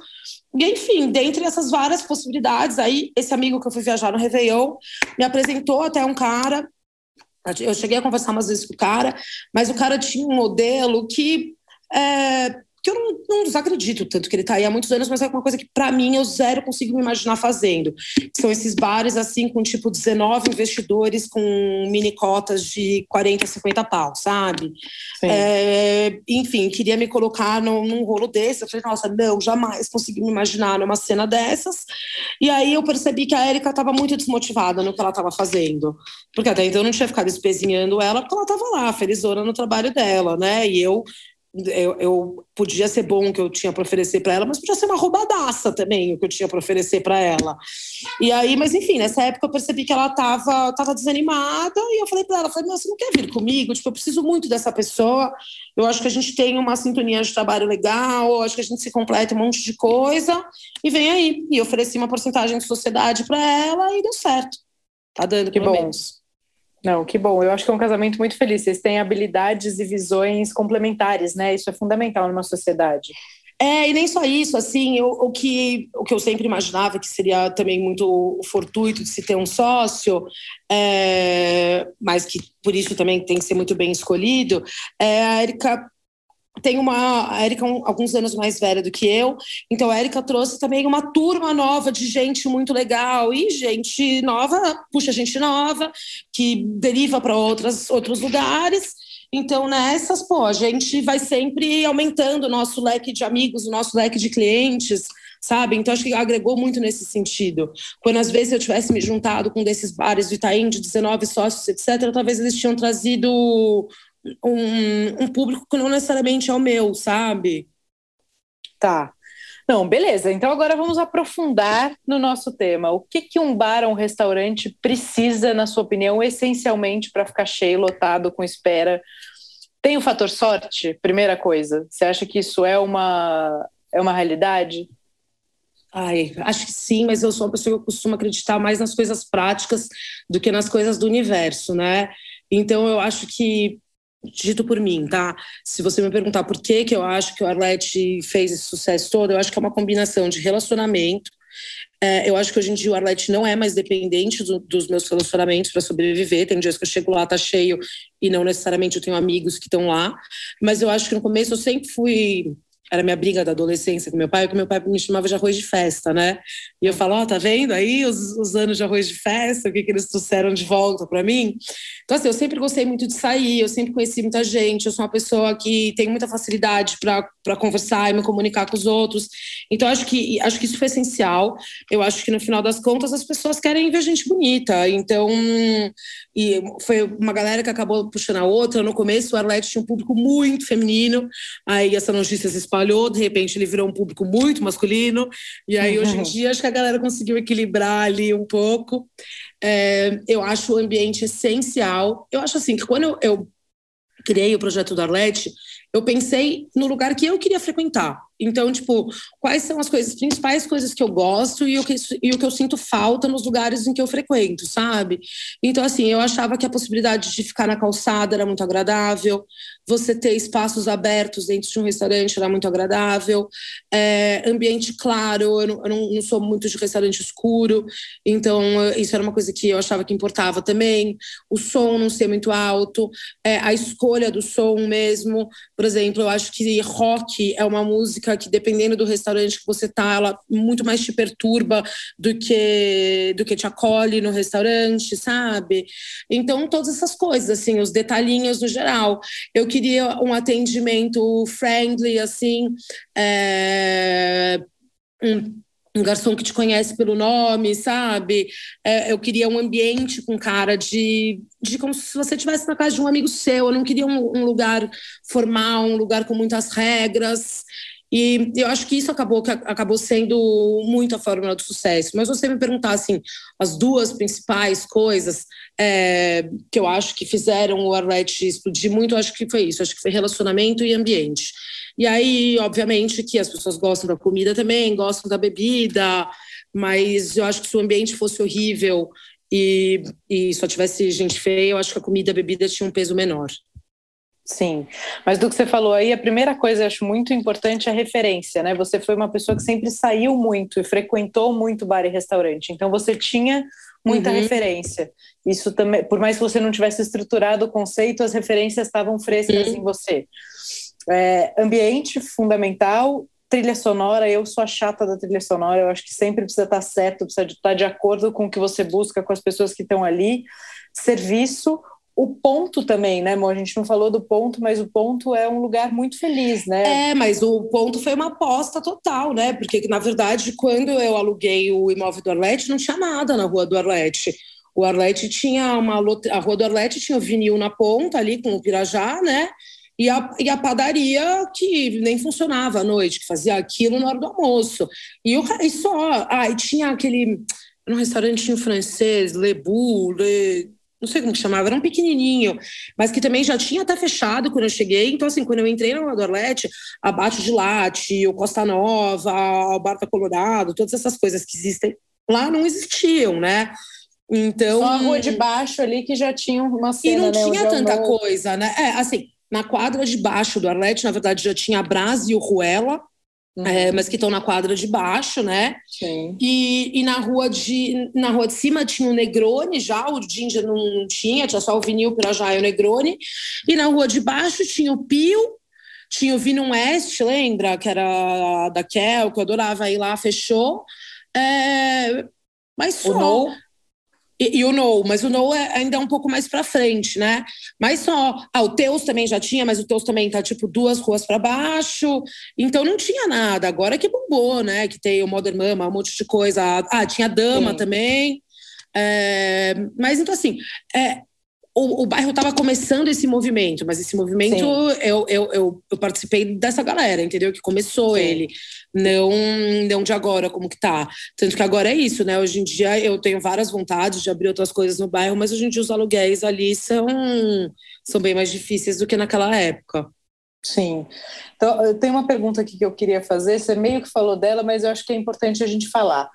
S2: E, enfim, dentre essas várias possibilidades, aí esse amigo que eu fui viajar no Réveillon me apresentou até um cara. Eu cheguei a conversar umas vezes com o cara, mas o cara tinha um modelo que é, que eu não, não desacredito tanto que ele está aí há muitos anos, mas é uma coisa que, para mim, eu zero consigo me imaginar fazendo. São esses bares, assim, com tipo 19 investidores com mini cotas de 40, 50 pau, sabe? É, enfim, queria me colocar num, num rolo desse. Eu falei, nossa, não, jamais consegui me imaginar numa cena dessas. E aí eu percebi que a Érica estava muito desmotivada no que ela estava fazendo. Porque até então eu não tinha ficado espezinhando ela, porque ela estava lá, felizona no trabalho dela, né? E eu eu, eu, podia ser bom o que eu tinha para oferecer para ela, mas podia ser uma roubadaça também o que eu tinha para oferecer para ela. E aí, mas enfim, nessa época eu percebi que ela estava tava desanimada e eu falei para ela, falei, você não quer vir comigo? Tipo, eu preciso muito dessa pessoa. Eu acho que a gente tem uma sintonia de trabalho legal, acho que a gente se completa um monte de coisa e vem aí. E ofereci uma porcentagem de sociedade para ela e deu certo. Tá dando
S1: que bom. Menos. Não, que bom. Eu acho que é um casamento muito feliz. Vocês têm habilidades e visões complementares, né? Isso é fundamental numa sociedade.
S2: É, e nem só isso, assim, o, o, que, o que eu sempre imaginava que seria também muito fortuito de se ter um sócio, é, mas que por isso também tem que ser muito bem escolhido, é a Erika tem uma. A é um, alguns anos mais velha do que eu, então a Erika trouxe também uma turma nova de gente muito legal. E gente nova puxa gente nova, que deriva para outros lugares. Então, nessas, pô, a gente vai sempre aumentando o nosso leque de amigos, o nosso leque de clientes, sabe? Então, acho que agregou muito nesse sentido. Quando às vezes eu tivesse me juntado com desses bares do Itaim, de 19 sócios, etc., talvez eles tinham trazido um, um público que não necessariamente é o meu, sabe?
S1: Tá. Não, beleza. Então agora vamos aprofundar no nosso tema. O que, que um bar ou um restaurante precisa, na sua opinião, essencialmente para ficar cheio, lotado, com espera? Tem o fator sorte? Primeira coisa. Você acha que isso é uma, é uma realidade?
S2: Ai, acho que sim, mas eu sou uma pessoa que costuma acreditar mais nas coisas práticas do que nas coisas do universo, né? Então eu acho que dito por mim, tá? Se você me perguntar por que, que eu acho que o Arlete fez esse sucesso todo, eu acho que é uma combinação de relacionamento. É, eu acho que hoje em dia o Arlete não é mais dependente do, dos meus relacionamentos para sobreviver. Tem dias que eu chego lá, tá cheio, e não necessariamente eu tenho amigos que estão lá. Mas eu acho que no começo eu sempre fui era minha briga da adolescência com meu pai, que meu pai me chamava de arroz de festa, né? E eu falo, ó, oh, tá vendo aí os, os anos de arroz de festa, o que, que eles trouxeram de volta para mim? Então, assim, eu sempre gostei muito de sair, eu sempre conheci muita gente, eu sou uma pessoa que tem muita facilidade para conversar e me comunicar com os outros. Então, acho que, acho que isso foi essencial. Eu acho que, no final das contas, as pessoas querem ver gente bonita. Então, e foi uma galera que acabou puxando a outra. No começo, o Arlete tinha um público muito feminino, aí essa notícia se espalhou, de repente ele virou um público muito masculino, e aí hoje em dia acho que a galera conseguiu equilibrar ali um pouco. É, eu acho o ambiente essencial. Eu acho assim que quando eu, eu criei o projeto do Arlete, eu pensei no lugar que eu queria frequentar. Então, tipo, quais são as coisas, principais coisas que eu gosto e o que, e o que eu sinto falta nos lugares em que eu frequento, sabe? Então, assim, eu achava que a possibilidade de ficar na calçada era muito agradável, você ter espaços abertos dentro de um restaurante era muito agradável, é, ambiente claro, eu, não, eu não, não, sou muito de restaurante escuro, então isso era uma coisa que eu achava que importava também, o som não ser muito alto, é, a escolha do som mesmo, por exemplo, eu acho que rock é uma música música que, dependendo do restaurante que você tá, ela muito mais te perturba do que, do que te acolhe no restaurante, sabe? Então, todas essas coisas, assim, os detalhinhos no geral. Eu queria um atendimento friendly, assim, é, um um garçom que te conhece pelo nome, sabe? É, eu queria um ambiente com cara de, de como se você estivesse na casa de um amigo seu. Eu não queria um, um, lugar formal, um lugar com muitas regras. E eu acho que isso acabou, que acabou sendo muito a fórmula do sucesso. Mas você me perguntar assim, as duas principais coisas é, que eu acho que fizeram o Arlete explodir muito, eu acho que foi isso. Acho que foi relacionamento e ambiente. E aí, obviamente, que as pessoas gostam da comida também, gostam da bebida, mas eu acho que se o ambiente fosse horrível e, e só tivesse gente feia, eu acho que a comida e a bebida tinham um peso menor.
S1: Sim, mas do que você falou aí, a primeira coisa que eu acho muito importante é a referência, né? Você foi uma pessoa que sempre saiu muito e frequentou muito bar e restaurante, então você tinha muita uhum. referência. Isso também, por mais que você não tivesse estruturado o conceito, as referências estavam frescas uhum. em você. É, ambiente fundamental, trilha sonora, eu sou a chata da trilha sonora, eu acho que sempre precisa estar certo, precisa estar de acordo com o que você busca, com as pessoas que estão ali. Serviço, o ponto também, né, Mo? A gente não falou do ponto, mas o ponto é um lugar muito feliz, né?
S2: É, mas o ponto foi uma aposta total, né? Porque, na verdade, quando eu aluguei o imóvel do Arlete, não tinha nada na rua do Arlete. O Arlete tinha uma. A rua do Arlete tinha o vinil na ponta ali com o Pirajá, né? E a, e a padaria que nem funcionava à noite, que fazia aquilo na hora do almoço. E, o, e só. Ah, e tinha aquele. Um restaurantinho francês, Lebu, Le, não sei como que chamava, era um pequenininho, mas que também já tinha até fechado quando eu cheguei. Então, assim, quando eu entrei no Dorlete, abaixo de Latte, o Costa Nova, o Barca Colorado, todas essas coisas que existem lá não existiam, né?
S1: Então. Só a rua de baixo ali que já tinha uma cena.
S2: E não
S1: né,
S2: tinha tanta coisa, né? É, assim, na quadra de baixo do Arlete, na verdade, já tinha a Brás e o Ruela. É, mas que estão na quadra de baixo, né?
S1: Sim.
S2: E, e na, rua de, na rua de cima tinha o Negroni já, o Ginger não tinha, tinha só o vinil Pirajá e o Negroni. E na rua de baixo tinha o Pio, tinha o Vino West, lembra? Que era da Kel, que eu adorava ir lá, fechou. É, mas só. O e, e, o No, mas o No é ainda é um pouco mais para frente, né? Mas só. Ah, o Teus também já tinha, mas o Teus também tá tipo duas ruas para baixo. Então não tinha nada. Agora que bombou, né? Que tem o Modern Mama, um monte de coisa. Ah, tinha Dama Sim. também. É, mas então, assim, é, o, o bairro estava começando esse movimento, mas esse movimento eu, eu, eu, eu, participei dessa galera, entendeu? Que começou Sim. ele, não, não de agora, como que tá. Tanto que agora é isso, né? Hoje em dia eu tenho várias vontades de abrir outras coisas no bairro, mas hoje em dia os aluguéis ali são, são bem mais difíceis do que naquela época.
S1: Sim. Então, eu tenho uma pergunta aqui que eu queria fazer. Você meio que falou dela, mas eu acho que é importante a gente falar.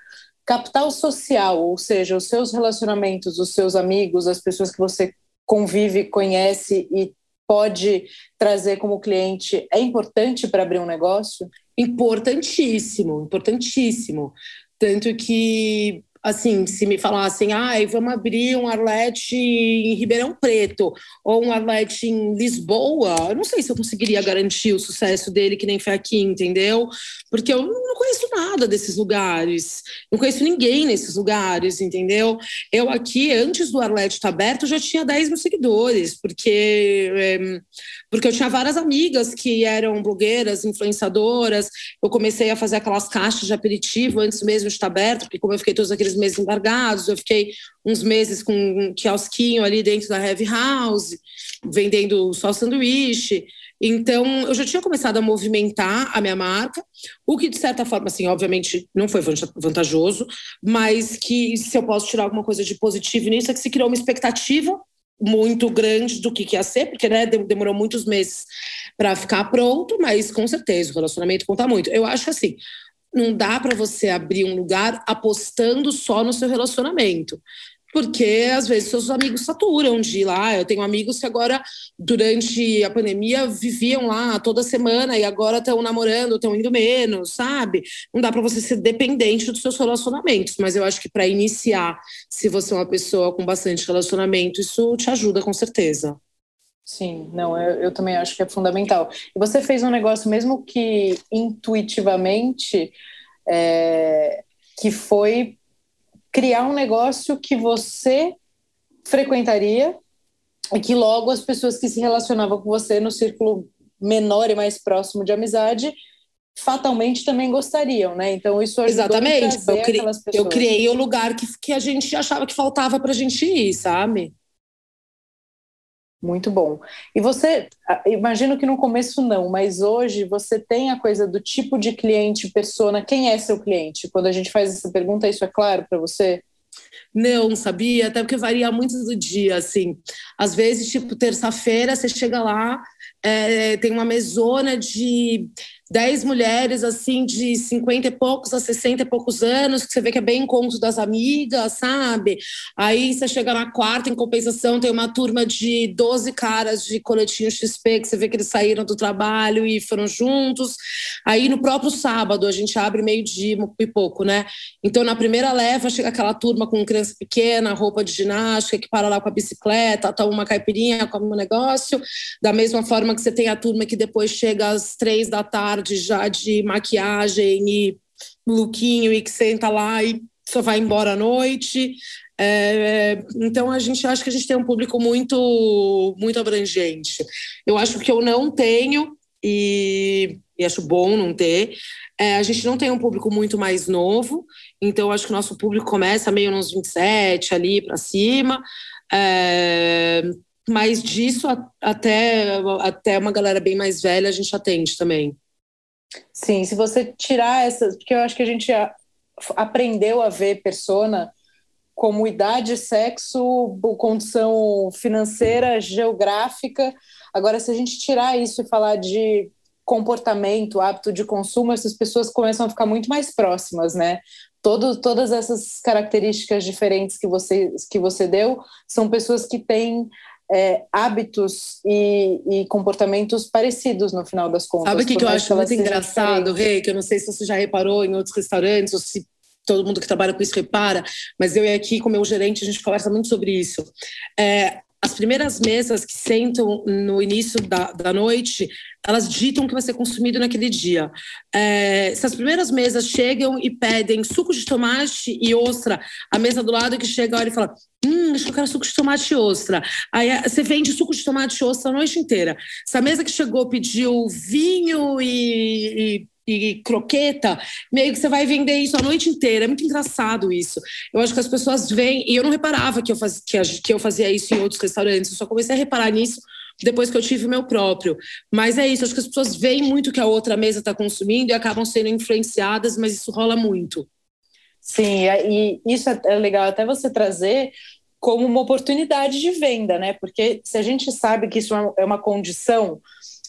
S1: Capital social, ou seja, os seus relacionamentos, os seus amigos, as pessoas que você convive, conhece e pode trazer como cliente é importante para abrir um negócio?
S2: Importantíssimo, importantíssimo. Tanto que assim, se me falassem, ah, vamos abrir um Arlete em Ribeirão Preto ou um Arlete em Lisboa, eu não sei se eu conseguiria garantir o sucesso dele que nem foi aqui, entendeu? Porque eu não conheço nada desses lugares, não conheço ninguém nesses lugares, entendeu? Eu aqui, antes do Arlete estar aberto, já tinha 10 mil seguidores, porque, é, porque eu tinha várias amigas que eram blogueiras, influenciadoras, eu comecei a fazer aquelas caixas de aperitivo antes mesmo de estar aberto, porque como eu fiquei todos aqueles meses embargados, eu fiquei uns meses com um quiosquinho ali dentro da Heavy House, vendendo só sanduíche. Então, eu já tinha começado a movimentar a minha marca, o que, de certa forma, assim, obviamente não foi vantajoso, mas que se eu posso tirar alguma coisa de positivo nisso, é que se criou uma expectativa muito grande do que, que ia ser, porque né, demorou muitos meses para ficar pronto, mas com certeza o relacionamento conta muito. Eu acho assim, não dá para você abrir um lugar apostando só no seu relacionamento. Porque às vezes seus amigos saturam de ir lá. Eu tenho amigos que agora, durante a pandemia, viviam lá toda semana e agora estão namorando, estão indo menos, sabe? Não dá para você ser dependente dos seus relacionamentos, mas eu acho que para iniciar, se você é uma pessoa com bastante relacionamento, isso te ajuda com certeza.
S1: Sim, não, eu, eu, também acho que é fundamental. E você fez um negócio, mesmo que intuitivamente, é, que foi criar um negócio que você frequentaria e que logo as pessoas que se relacionavam com você no círculo menor e mais próximo de amizade fatalmente também gostariam, né? Então isso
S2: Exatamente. Eu, cri eu criei o lugar que, que a gente achava que faltava para a gente ir, sabe?
S1: Muito bom. E você, imagino que no começo não, mas hoje você tem a coisa do tipo de cliente, persona, quem é seu cliente? Quando a gente faz essa pergunta, isso é claro para você?
S2: Não, sabia? Até porque varia muito do dia, assim. Às vezes, tipo, terça-feira, você chega lá, é, tem uma mesona de 10 mulheres, assim, de 50 e poucos a 60 e poucos anos, que você vê que é bem encontro das amigas, sabe? Aí você chega na quarta, em compensação, tem uma turma de 12 caras de coletinho XP, que você vê que eles saíram do trabalho e foram juntos. Aí no próprio sábado, a gente abre meio-dia e pouco, né? Então na primeira leva chega aquela turma com criança pequena, roupa de ginástica, que para lá com a bicicleta, toma uma caipirinha, come um negócio. Da mesma forma que você tem a turma que depois chega às três da tarde tarde já de maquiagem e lookinho e que senta lá e só vai embora à noite. É, então a gente acha que a gente tem um público muito muito abrangente. Eu acho que eu não tenho e, e acho bom não ter. É, a gente não tem um público muito mais novo, então acho que o nosso público começa meio nos 27 ali para cima. É, mas disso até, até uma galera bem mais velha a gente atende também.
S1: Sim, se você tirar essas, porque eu acho que a gente aprendeu a ver persona como idade, sexo, condição financeira, geográfica. Agora, se a gente tirar isso e falar de comportamento, hábito de consumo, essas pessoas começam a ficar muito mais próximas, né? Todo, todas essas características diferentes que você, que você deu são pessoas que têm é, hábitos e, e, comportamentos parecidos no final das contas.
S2: Sabe o que, que eu acho muito engraçado, Rei? Que eu não sei se você já reparou em outros restaurantes ou se todo mundo que trabalha com isso repara, mas eu e aqui com meu gerente a gente conversa muito sobre isso. É, as primeiras mesas que sentam no início da, da noite, elas ditam o que vai ser consumido naquele dia. É, se as primeiras mesas chegam e pedem suco de tomate e ostra, a mesa do lado que chega olha e fala: Hum, acho que eu quero suco de tomate e ostra. Aí é, você vende suco de tomate e ostra a noite inteira. Se a mesa que chegou pediu vinho e, e e croqueta, meio que você vai vender isso a noite inteira. É muito engraçado isso. Eu acho que as pessoas veem, e eu não reparava que eu, faz, que, que eu fazia isso em outros restaurantes, eu só comecei a reparar nisso depois que eu tive o meu próprio. Mas é isso, acho que as pessoas veem muito que a outra mesa está consumindo e acabam sendo influenciadas, mas isso rola muito.
S1: Sim, e isso é legal até você trazer como uma oportunidade de venda, né? Porque se a gente sabe que isso é uma condição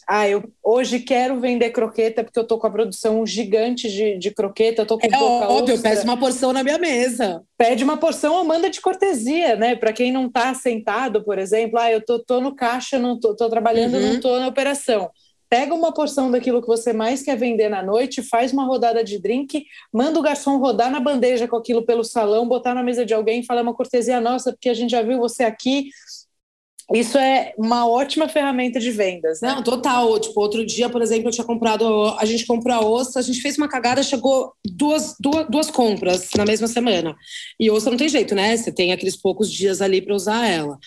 S1: ah, eu hoje quero vender croqueta porque eu tô com a produção gigante de, de croqueta, eu tô com
S2: é óbvio, peço uma porção na minha mesa.
S1: Pede uma porção ou manda de cortesia, né? Para quem não tá sentado, por exemplo, ah, eu tô, tô no caixa, não tô, tô trabalhando, uhum. não tô na operação. Pega uma porção daquilo que você mais quer vender na noite, faz uma rodada de drink, manda o garçom rodar na bandeja com aquilo pelo salão, botar na mesa de alguém e falar uma cortesia nossa, porque a gente já viu você aqui, isso é uma ótima ferramenta de vendas, né?
S2: Não, total. Tipo, outro dia, por exemplo, eu tinha comprado. A gente comprou a ostra, a gente fez uma cagada, chegou duas, duas, duas compras na mesma semana. E ostra não tem jeito, né? Você tem aqueles poucos dias ali para usar ela.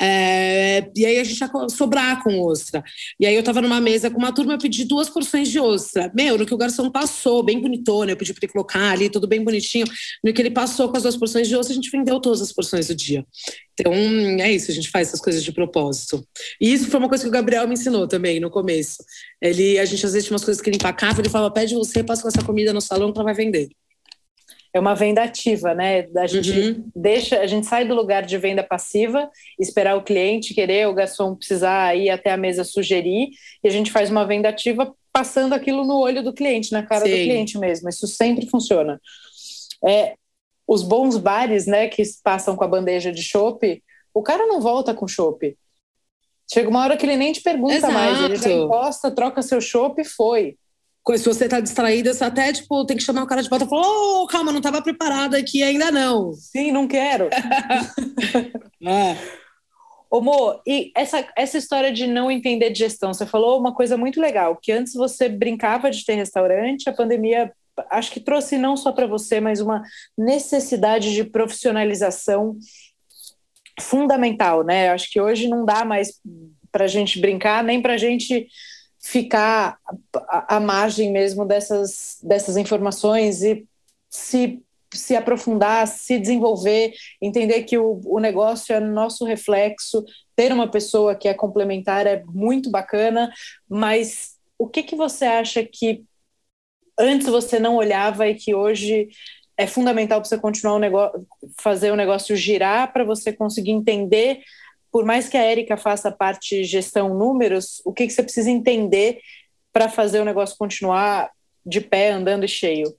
S2: É, e aí a gente ia sobrar com ostra. E aí eu tava numa mesa com uma turma, eu pedi duas porções de ostra. Meu, no que o garçom passou, bem bonitona, eu pedi para ele colocar ali, tudo bem bonitinho. No que ele passou com as duas porções de ostra, a gente vendeu todas as porções do dia. Então, é isso, a gente faz essas coisas de propósito. E isso foi uma coisa que o Gabriel me ensinou também no começo. Ele, a gente às vezes tinha umas coisas que ele empacava, ele falava: pede você, passa com essa comida no salão que ela vai vender.
S1: É uma venda ativa, né? A gente uhum. deixa, a gente sai do lugar de venda passiva, esperar o cliente querer, o garçom precisar ir até a mesa sugerir, e a gente faz uma venda ativa passando aquilo no olho do cliente, na cara Sim. do cliente mesmo. Isso sempre funciona. É, os bons bares, né, que passam com a bandeja de chopp, o cara não volta com chopp. Chega uma hora que ele nem te pergunta Exato. mais, ele já encosta, troca seu chopp e foi.
S2: Se você tá distraída, você até, tipo, tem que chamar o cara de volta e falar, ô, oh, calma, não estava preparada aqui ainda não.
S1: Sim, não quero. é. Ô, Mo, e essa, essa história de não entender de gestão, você falou uma coisa muito legal, que antes você brincava de ter restaurante, a pandemia acho que trouxe não só para você, mas uma necessidade de profissionalização fundamental, né? Acho que hoje não dá mais para a gente brincar, nem para a gente ficar à margem mesmo dessas, dessas informações e se, se aprofundar, se desenvolver, entender que o, o negócio é nosso reflexo, ter uma pessoa que é complementar é muito bacana, mas o que, que você acha que antes você não olhava e que hoje é fundamental para você continuar o negócio, fazer o negócio girar, para você conseguir entender, por mais que a Érica faça parte gestão números, o que, que você precisa entender para fazer o negócio continuar de pé, andando e cheio?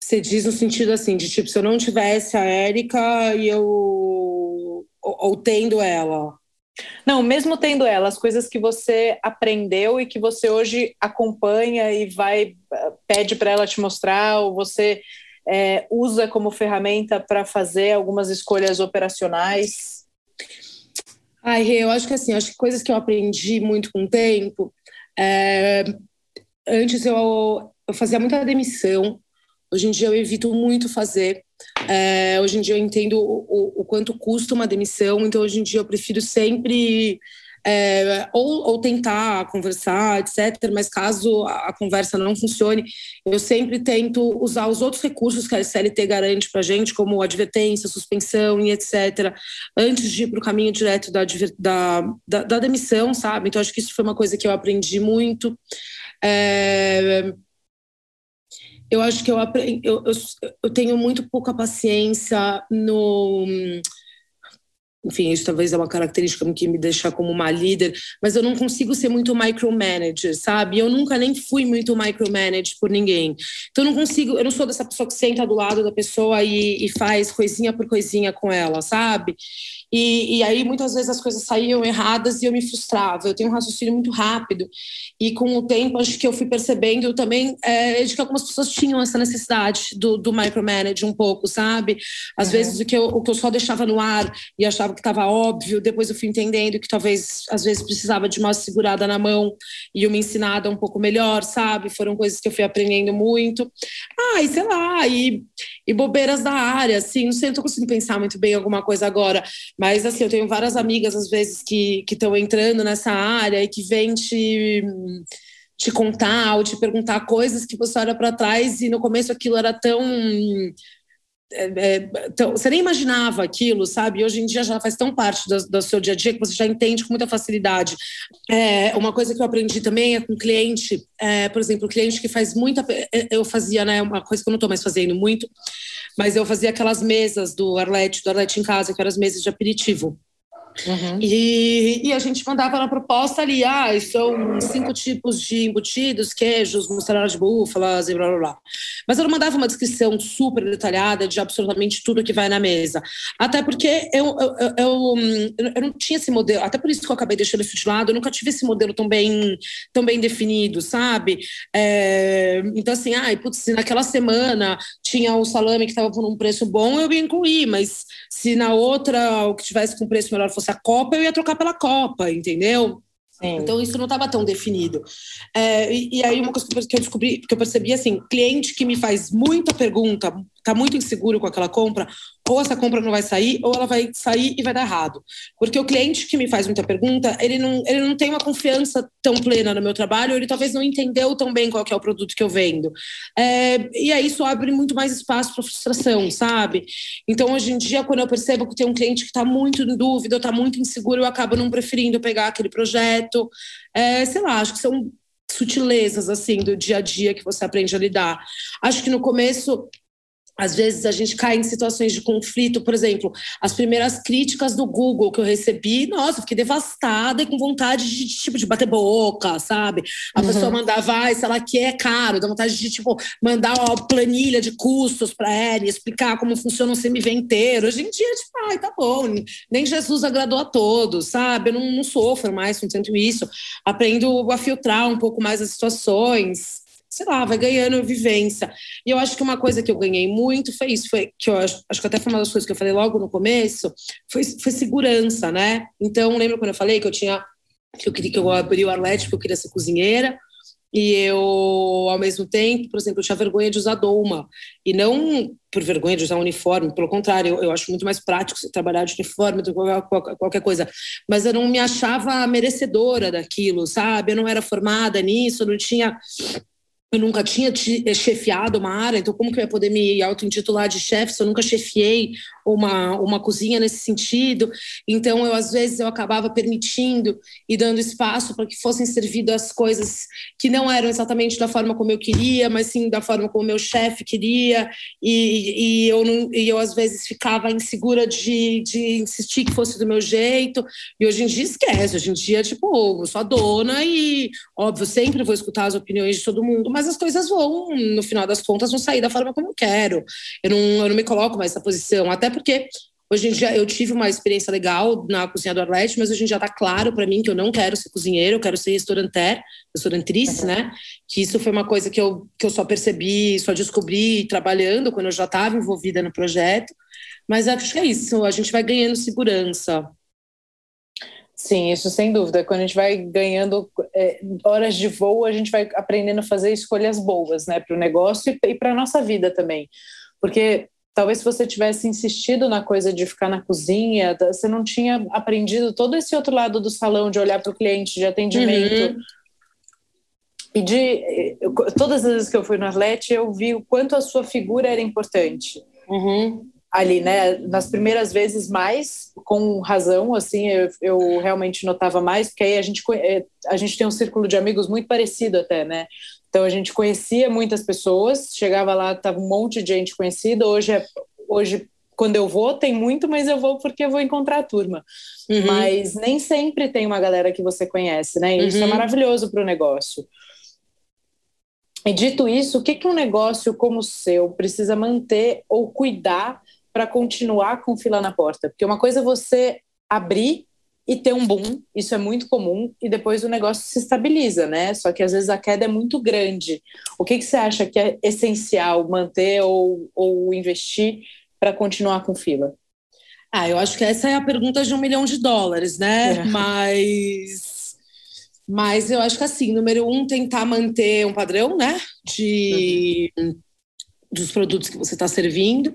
S2: Você diz no sentido assim, de tipo, se eu não tivesse a Érica e eu. Ou, ou tendo ela,
S1: não, mesmo tendo ela, as coisas que você aprendeu e que você hoje acompanha e vai pede para ela te mostrar, ou você é, usa como ferramenta para fazer algumas escolhas operacionais?
S2: Ai, eu acho que assim, acho que coisas que eu aprendi muito com o tempo. É, antes eu, eu fazia muita demissão, hoje em dia eu evito muito fazer. É, hoje em dia eu entendo o, o, quanto custa uma demissão, então hoje em dia eu prefiro sempre é, ou, ou, tentar conversar, etc. Mas caso a, a, conversa não funcione, eu sempre tento usar os outros recursos que a CLT garante para gente, como advertência, suspensão e etc., antes de ir para o caminho direto da, da, da, da, demissão, sabe? Então acho que isso foi uma coisa que eu aprendi muito. É, eu acho que eu, eu, eu, eu tenho muito pouca paciência no enfim, isso talvez é uma característica que me deixa como uma líder, mas eu não consigo ser muito micromanager, sabe? Eu nunca nem fui muito micromanager por ninguém. Então eu não consigo, eu não sou dessa pessoa que senta do lado da pessoa e, e faz coisinha por coisinha com ela, sabe? E, e, aí muitas vezes as coisas saíam erradas e eu me frustrava. Eu tenho um raciocínio muito rápido e com o tempo acho que eu fui percebendo também é, de que algumas pessoas tinham essa necessidade do, do micromanage um pouco, sabe? Às uhum. vezes o que, eu, o que eu só deixava no ar e achava que estava óbvio, depois eu fui entendendo que talvez às vezes precisava de uma segurada na mão e uma ensinada um pouco melhor, sabe? Foram coisas que eu fui aprendendo muito. Ah, e sei lá, e, e bobeiras da área, assim, não sei, não tô conseguindo pensar muito bem alguma coisa agora. Mas, assim, eu tenho várias amigas, às vezes, que estão entrando nessa área e que vêm te, te contar ou te perguntar coisas que você olha para trás e no começo aquilo era tão é, é, então, você nem imaginava aquilo, sabe? Hoje em dia já faz tão parte do, do, seu dia a dia que você já entende com muita facilidade. É, uma coisa que eu aprendi também é com cliente, é, por exemplo, cliente que faz muita. É, eu fazia, né? Uma coisa que eu não estou mais fazendo muito, mas eu fazia aquelas mesas do Arlete, do Arlete em casa, que eram as mesas de aperitivo. Uhum. E, e, a gente mandava na proposta ali, ah, são cinco tipos de embutidos, queijos, mussarela de búfalas e blá blá blá. Mas eu não mandava uma descrição super detalhada de absolutamente tudo que vai na mesa. Até porque eu, eu, eu, eu não tinha esse modelo, até por isso que eu acabei deixando isso de lado, eu nunca tive esse modelo tão bem, tão bem definido, sabe? É, então, assim, ai, putz, se naquela semana tinha o salame que estava por um preço bom, eu ia incluir, mas se na outra o que tivesse com preço melhor fosse fosse a Copa, eu ia trocar pela Copa, entendeu? Sim. Então isso não estava tão definido. É, e, e, aí uma coisa que eu descobri, que eu percebi assim, cliente que me faz muita pergunta, está muito inseguro com aquela compra, ou essa compra não vai sair, ou ela vai sair e vai dar errado. Porque o cliente que me faz muita pergunta, ele não, ele não tem uma confiança tão plena no meu trabalho, ele talvez não entendeu tão bem qual é o produto que eu vendo. É, e aí isso abre muito mais espaço para frustração, sabe? Então, hoje em dia, quando eu percebo que tem um cliente que está muito em dúvida, está muito inseguro, eu acabo não preferindo pegar aquele projeto. É, sei lá, acho que são sutilezas assim do dia a dia que você aprende a lidar. Acho que no começo às vezes a gente cai em situações de conflito, por exemplo, as primeiras críticas do Google que eu recebi, nossa, eu fiquei devastada e com vontade de, tipo, de bater boca, sabe? A uhum. pessoa mandava, ah, sei lá, que é caro, dá vontade de, tipo, mandar uma planilha de custos para ela, explicar como funciona um CMV inteiro. Hoje em dia, tipo, ai, tá bom, nem Jesus agradou a todos, sabe? Eu não, não sofro mais com tanto isso. Aprendo a filtrar um pouco mais as situações sei lá, vai ganhando vivência. E eu acho que uma coisa que eu ganhei muito foi isso, foi que eu acho, acho que até foi uma das coisas que eu falei logo no começo, foi, foi segurança, né? Então, lembra quando eu falei que eu tinha que eu queria que eu abri o Arlete porque eu queria ser cozinheira. E eu, ao mesmo tempo, por exemplo, eu tinha vergonha de usar doma. E não por vergonha de usar uniforme, pelo contrário, eu, eu acho muito mais prático trabalhar de uniforme do que qualquer, qualquer coisa. Mas eu não me achava merecedora daquilo, sabe? Eu não era formada nisso, eu não tinha eu nunca tinha eh, chefiado uma área, então como que eu ia poder me auto-intitular de chefe se eu nunca chefiei uma, uma cozinha nesse sentido? Então, eu às vezes eu acabava permitindo e dando espaço para que fossem servidas coisas que não eram exatamente da forma como eu queria, mas sim da forma como meu chefe queria, e, e, eu não, e eu às vezes ficava insegura de, de insistir que fosse do meu jeito, e hoje em dia esquece, hoje em dia, tipo, eu sou a dona e, óbvio, sempre vou escutar as opiniões de todo mundo, mas as coisas vão, no final das contas, vão sair da forma como eu quero. Eu não, eu não me coloco mais nessa posição, até porque Hoje em dia eu tive uma experiência legal na cozinha do Arlete, mas hoje em dia está claro para mim que eu não quero ser cozinheiro, eu quero ser restauranteur, restaurantrice, uhum. né? Que isso foi uma coisa que eu, que eu só percebi, só descobri trabalhando quando eu já estava envolvida no projeto. Mas acho que é isso, a gente vai ganhando segurança.
S1: Sim, isso sem dúvida. Quando a gente vai ganhando é, horas de voo, a gente vai aprendendo a fazer escolhas boas, né, para o negócio e, e para a nossa vida também. Porque talvez se você tivesse insistido na coisa de ficar na cozinha, você não tinha aprendido todo esse outro lado do salão, de olhar para o cliente, de atendimento. Uhum. E de todas as vezes que eu fui no Arlete, eu vi o quanto a sua figura era importante. Uhum ali, né? Nas primeiras vezes mais, com razão, assim, eu, eu, realmente notava mais, porque aí a gente, é, a gente tem um círculo de amigos muito parecido até, né? Então a gente conhecia muitas pessoas, chegava lá, tava um monte de gente conhecida, hoje é, hoje quando eu vou, tem muito, mas eu vou porque eu vou encontrar a turma. Uhum. Mas nem sempre tem uma galera que você conhece, né? E isso é uhum. maravilhoso para o negócio. E dito isso, o que, que um negócio como o seu precisa manter ou cuidar para continuar com fila na porta. Porque uma coisa é você abrir e ter um boom, isso é muito comum, e depois o negócio se estabiliza, né? Só que às vezes a queda é muito grande. O que, que você acha que é essencial manter ou, ou investir para continuar com fila?
S2: Ah, eu acho que essa é a pergunta de um milhão de dólares, né? É. Mas, mas eu acho que assim, número um, tentar manter um padrão, né? De, uhum. dos produtos que você está servindo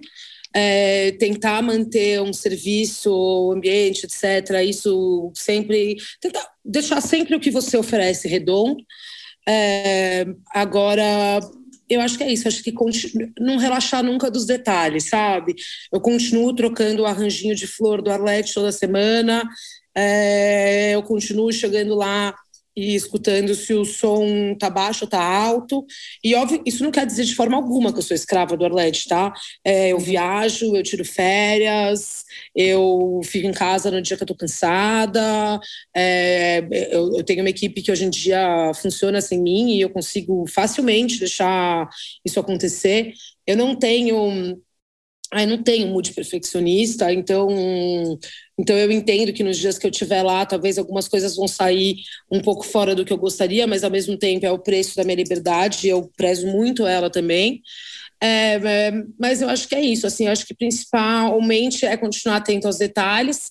S2: é, tentar manter um serviço, ambiente, etc. Isso sempre tentar deixar sempre o que você oferece redondo. É, agora eu acho que é isso, acho que não relaxar nunca dos detalhes, sabe? Eu continuo trocando o arranjinho de flor do Arlete toda semana, é, eu continuo chegando lá e escutando se o som tá baixo ou tá alto. E óbvio, isso não quer dizer de forma alguma que eu sou escrava do Arlete, tá? É, eu viajo, eu tiro férias, eu fico em casa no dia que eu tô cansada. É, eu, eu, tenho uma equipe que hoje em dia funciona sem mim e eu consigo facilmente deixar isso acontecer. Eu não tenho Ai, não tenho mood perfeccionista, então, então eu entendo que nos dias que eu estiver lá, talvez algumas coisas vão sair um pouco fora do que eu gostaria, mas ao mesmo tempo é o preço da minha liberdade, eu prezo muito ela também. É, é, mas eu acho que é isso, assim, eu acho que principalmente é continuar atento aos detalhes,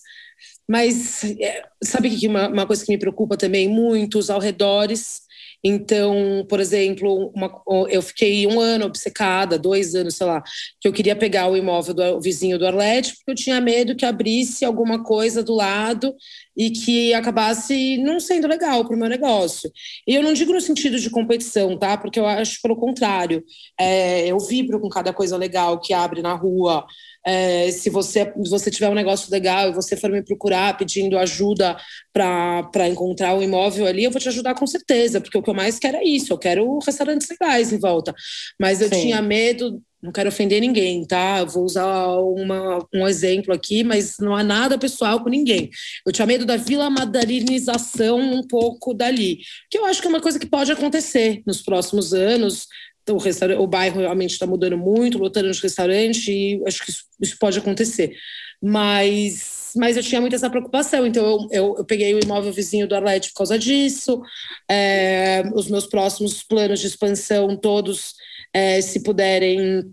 S2: mas é, sabe que uma, uma coisa que me preocupa também muito, os arredores, então, por exemplo, uma, eu fiquei um ano obcecada, dois anos, sei lá, que eu queria pegar o imóvel do vizinho do Arlete, porque eu tinha medo que abrisse alguma coisa do lado e que acabasse não sendo legal para o meu negócio. E eu não digo no sentido de competição, tá? Porque eu acho pelo contrário. É, eu vibro com cada coisa legal que abre na rua. É, se você, você tiver um negócio legal e você for me procurar pedindo ajuda para encontrar um imóvel ali, eu vou te ajudar com certeza, porque o que eu mais quero é isso, eu quero restaurantes legais em volta. Mas eu Sim. tinha medo, não quero ofender ninguém, tá? Eu vou usar uma, um exemplo aqui, mas não há nada pessoal com ninguém. Eu tinha medo da vila madalinização um pouco dali, que eu acho que é uma coisa que pode acontecer nos próximos anos o, o bairro realmente está mudando muito, lotando de restaurante, e acho que isso, isso, pode acontecer. Mas, mas eu tinha muito essa preocupação, então eu, eu, eu peguei o imóvel vizinho do Arlete por causa disso. É, os meus próximos planos de expansão, todos, é, se puderem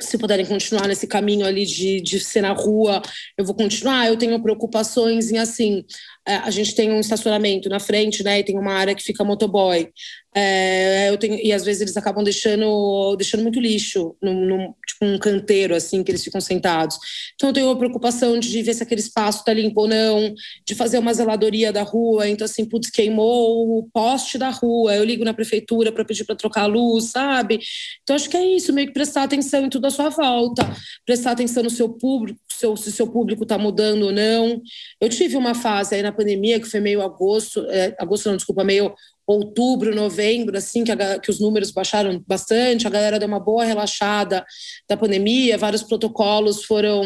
S2: se puderem continuar nesse caminho ali de, de ser na rua, eu vou continuar. Eu tenho preocupações em assim, a gente tem um estacionamento na frente, né? E tem uma área que fica motoboy. É, eu tenho, e às vezes eles acabam deixando, deixando muito lixo, num, num, tipo um canteiro, assim, que eles ficam sentados. Então eu tenho uma preocupação de ver se aquele espaço está limpo ou não, de fazer uma zeladoria da rua. Então, assim, putz, queimou o poste da rua, eu ligo na prefeitura para pedir para trocar a luz, sabe? Então, acho que é isso, meio que prestar atenção em tudo à sua volta, prestar atenção no seu público, seu, se o seu público está mudando ou não. Eu tive uma fase aí na pandemia que foi meio agosto, é, agosto não, desculpa, meio outubro, novembro, assim, que, a, que os números baixaram bastante, a galera deu uma boa relaxada da pandemia, vários protocolos foram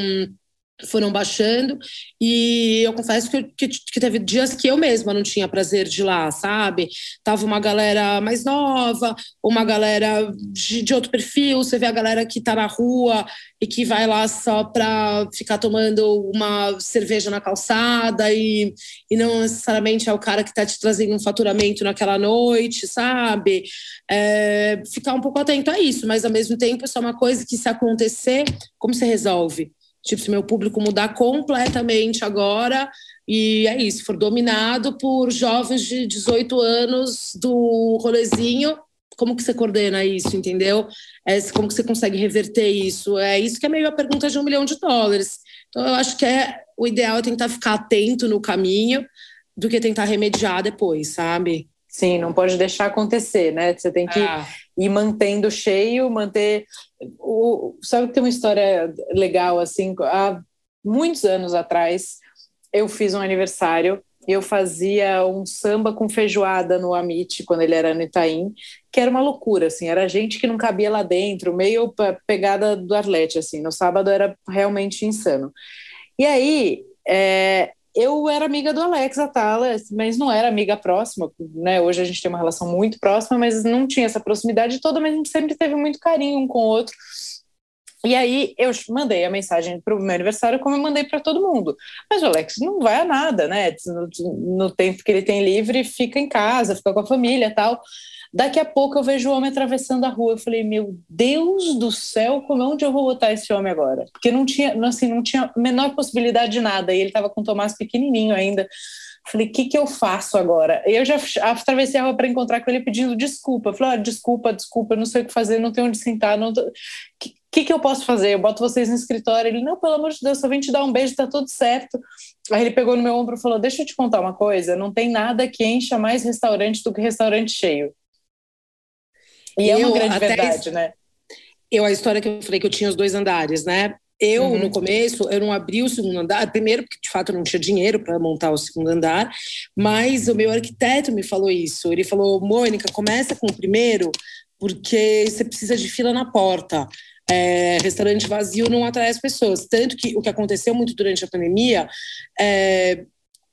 S2: foram baixando e eu confesso que, que, que, teve dias que eu mesma não tinha prazer de ir lá, sabe? Tava uma galera mais nova, uma galera de, de outro perfil, você vê a galera que tá na rua e que vai lá só para ficar tomando uma cerveja na calçada e, e não necessariamente é o cara que está te trazendo um faturamento naquela noite, sabe? É, ficar um pouco atento a isso, mas ao mesmo tempo isso é uma coisa que se acontecer, como você resolve? Tipo, se meu público mudar completamente agora, e é isso, for dominado por jovens de 18 anos do rolezinho, como que você coordena isso, entendeu? É, como que você consegue reverter isso? É isso que é meio a pergunta de um milhão de dólares. Então, eu acho que é o ideal é tentar ficar atento no caminho do que tentar remediar depois, sabe?
S1: Sim, não pode deixar acontecer, né? Você tem que ah. ir mantendo cheio, manter. O... Sabe que tem uma história legal, assim, há muitos anos atrás, eu fiz um aniversário eu fazia um samba com feijoada no Amit, quando ele era no Itaim, que era uma loucura, assim, era gente que não cabia lá dentro, meio pegada do Arlete, assim, no sábado era realmente insano. E aí, é, eu era amiga do Alex Atala, mas não era amiga próxima, né? Hoje a gente tem uma relação muito próxima, mas não tinha essa proximidade toda, mas a gente sempre teve muito carinho um com o outro. E aí eu mandei a mensagem para o meu aniversário como eu mandei para todo mundo. Mas o Alex não vai a nada, né? No, no, tempo que ele tem livre, fica em casa, fica com a família tal. Daqui a pouco eu vejo o homem atravessando a rua. Eu falei, meu Deus do céu, como onde eu vou botar esse homem agora? Porque não tinha, assim, não tinha menor possibilidade de nada. E ele estava com o Tomás pequenininho ainda. Falei, o que, que eu faço agora? Eu já atravessei a rua para encontrar com ele pedindo desculpa. Falei, ah, desculpa, desculpa, não sei o que fazer, não tenho onde sentar. Não tô... O que, que eu posso fazer? Eu boto vocês no escritório. Ele, não, pelo amor de Deus, só vim te dar um beijo, tá tudo certo. Aí ele pegou no meu ombro e falou: Deixa eu te contar uma coisa: não tem nada que encha mais restaurante do que restaurante cheio. E eu, é uma grande verdade, né?
S2: Eu, a história que eu falei que eu tinha os dois andares, né? Eu, uhum. no começo, eu não abri o segundo andar, primeiro porque de fato eu não tinha dinheiro para montar o segundo andar, mas o meu arquiteto me falou isso. Ele falou: Mônica, começa com o primeiro, porque você precisa de fila na porta. É, restaurante vazio não atrai as pessoas. Tanto que o que aconteceu muito durante a pandemia é,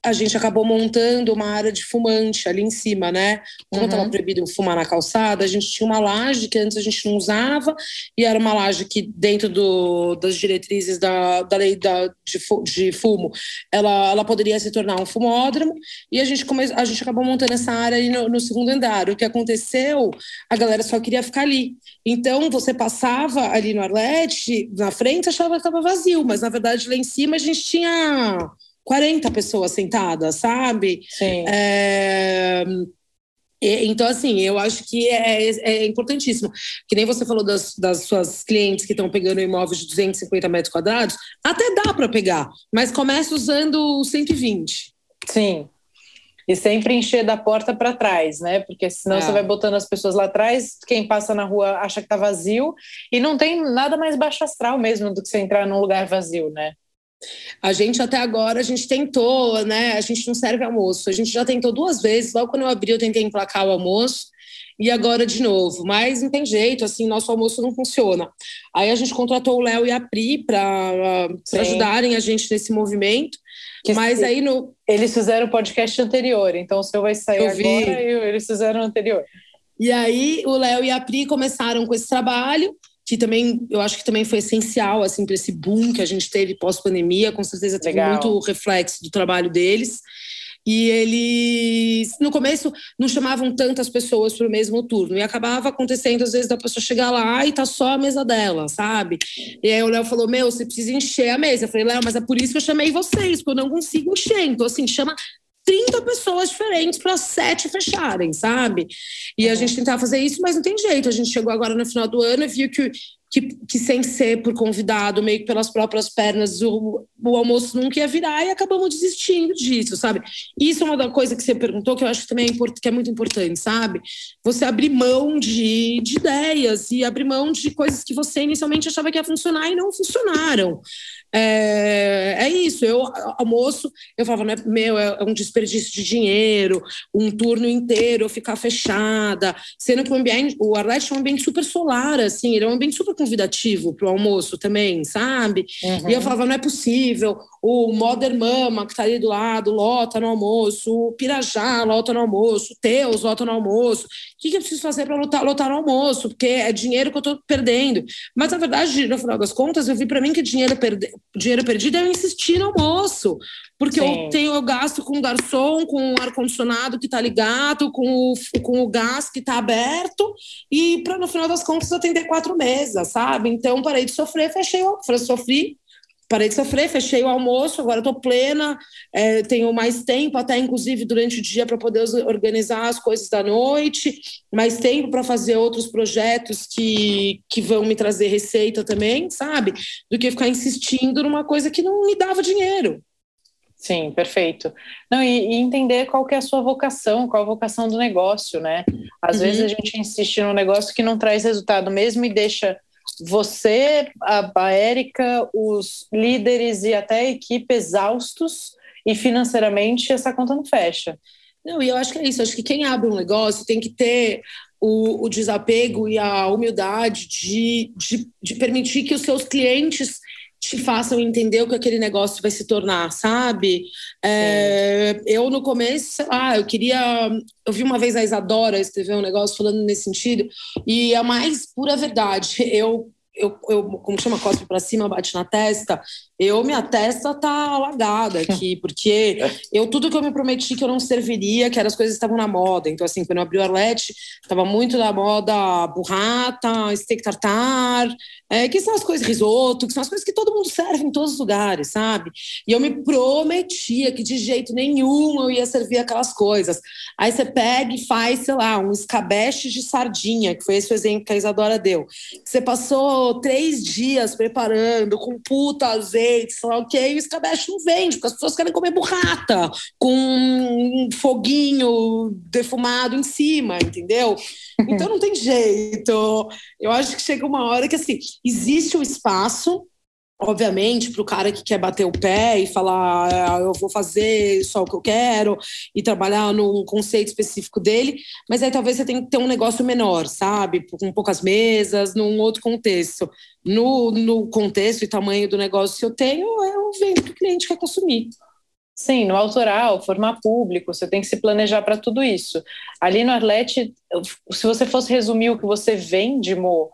S2: a gente acabou montando uma área de fumante ali em cima, né? Como estava uhum. proibido fumar na calçada, a gente tinha uma laje que antes a gente não usava, e era uma laje que, dentro do, das diretrizes da, da lei da, de, de fumo, ela, ela poderia se tornar um fumódromo, e a gente, come, a gente acabou montando essa área ali no, no segundo andar. O que aconteceu, a galera só queria ficar ali. Então, você passava ali no Arlete, na frente, achava que estava vazio, mas na verdade lá em cima a gente tinha 40 pessoas sentadas, sabe?
S1: Sim.
S2: É... Então, assim, eu acho que é, é, importantíssimo. Que nem você falou das, das suas clientes que estão pegando imóveis de 250 metros quadrados, até dá para pegar, mas começa usando 120.
S1: Sim. E sempre encher da porta para trás, né? Porque senão é. você vai botando as pessoas lá atrás, quem passa na rua acha que tá vazio, e não tem nada mais baixo astral mesmo do que você entrar num lugar vazio, né?
S2: A gente até agora, a gente tentou, né? A gente não serve almoço. A gente já tentou duas vezes. Logo quando eu abri, eu tentei emplacar o almoço. E agora de novo. Mas não tem jeito, assim, nosso almoço não funciona. Aí a gente contratou o Léo e a Pri para ajudarem a gente nesse movimento. Que mas aí no.
S1: Eles fizeram o podcast anterior, então o seu vai sair eu agora e eles fizeram o anterior.
S2: E aí o Léo e a Pri começaram com esse trabalho que também eu acho que também foi essencial assim para esse boom que a gente teve pós pandemia, com certeza teve Legal. muito reflexo do trabalho deles. e eles, no começo, não chamavam tantas pessoas para o mesmo turno. E acabava acontecendo, às vezes, da pessoa chegar lá e tá só a mesa dela, sabe? E aí o Léo falou: Meu, você precisa encher a mesa. Eu falei: Léo, mas é por isso que eu chamei vocês, porque eu não consigo encher. Então, assim, chama 30 pessoas diferentes para sete fecharem, sabe? E a uhum. gente tentava fazer isso, mas não tem jeito. A gente chegou agora no final do ano e viu que que, que, sem ser por convidado, meio que pelas próprias pernas, o, o almoço nunca ia virar e acabamos desistindo disso, sabe? Isso é uma coisa que você perguntou que eu acho que também é, que é muito importante, sabe? Você abrir mão de, de ideias e abrir mão de coisas que você inicialmente achava que ia funcionar e não funcionaram. É, é isso, eu almoço, eu falava, é, meu, é um desperdício de dinheiro, um turno inteiro eu ficar fechada, sendo que o ambiente, o Arlete é um ambiente super solar, assim, ele é um ambiente super convidativo para o almoço também, sabe? Uhum. E eu falava, não é possível, o Modern Mama, que está ali do lado, lota no almoço, o Pirajá lota no almoço, o Teus lota no almoço. O que, que eu preciso fazer para lotar, lotar no almoço? Porque é dinheiro que eu estou perdendo. Mas, na verdade, no final das contas, eu vi para mim que dinheiro, perde, dinheiro perdido é eu insistir no almoço. Porque Sim. eu tenho eu gasto com o garçom, com o ar-condicionado que está ligado, com o, com o gás que está aberto, e para no final das contas atender quatro mesas, sabe? Então parei de sofrer, fechei, sofri, parei de sofrer, fechei o almoço, agora estou plena, é, tenho mais tempo, até inclusive durante o dia, para poder organizar as coisas da noite, mais tempo para fazer outros projetos que, que vão me trazer receita também, sabe? Do que ficar insistindo numa coisa que não me dava dinheiro.
S1: Sim, perfeito. Não, e, e, entender qual que é a sua vocação, qual a vocação do negócio, né? Às uhum. vezes a gente insiste num negócio que não traz resultado mesmo e deixa você, a, a Érica, os líderes e até a equipe exaustos e financeiramente essa conta não fecha.
S2: Não, e eu acho que é isso. Acho que quem abre um negócio tem que ter o, o desapego e a humildade de, de, de permitir que os seus clientes te façam entender o que aquele negócio vai se tornar, sabe? É, eu, no começo, ah, eu queria. Eu vi uma vez a Isadora escrever um negócio falando nesse sentido, e a mais pura verdade. Eu eu, eu, como chama, cospe para cima, bate na testa, eu, minha testa tá alagada aqui, porque eu, tudo que eu me prometi que eu não serviria, que eram as coisas que estavam na moda. Então, assim, quando eu abri o Arlete, estava muito na moda burrata, steak tartar, é, que são as coisas, risoto, que são as coisas que todo mundo serve em todos os lugares, sabe? E eu me prometia que de jeito nenhum eu ia servir aquelas coisas. Aí você pega e faz, sei lá, um escabeche de sardinha, que foi esse o exemplo que a Isadora deu. Você passou três dias preparando, com puta azeite, sei lá o que, e o escabeche não vende, porque as pessoas querem comer burrata, com um foguinho defumado em cima, entendeu? Então não tem jeito. Eu acho que chega uma hora que, assim, existe o um espaço obviamente, para o cara que quer bater o pé e falar ah, eu vou fazer só o que eu quero e trabalhar num conceito específico dele, mas aí talvez você tenha que ter um negócio menor, sabe? Com poucas mesas, num outro contexto. No, no contexto e tamanho do negócio que eu tenho, eu vendo que o cliente quer consumir.
S1: Sim, no autoral, formar público, você tem que se planejar para tudo isso. Ali no Arlete, se você fosse resumir o que você vende, Mo,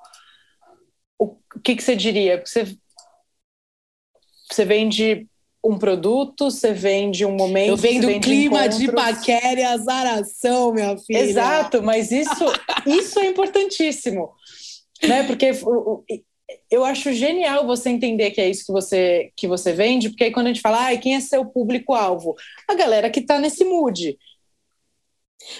S1: o que, que você diria? Você você vende um produto, você vende um momento. Eu
S2: vendo clima encontros. de paquera e azaração, minha filha.
S1: Exato, mas isso, isso é importantíssimo. Né? Porque eu acho genial você entender que é isso que você, que você vende, porque aí quando a gente fala, ah, quem é seu público-alvo? A galera que está nesse mood.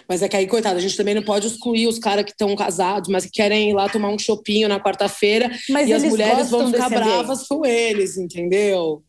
S2: Mas é que aí, coitado, a gente também não pode excluir os caras que estão casados, mas que querem ir lá tomar um chopinho na quarta-feira e as mulheres vão ficar bravas com eles, entendeu?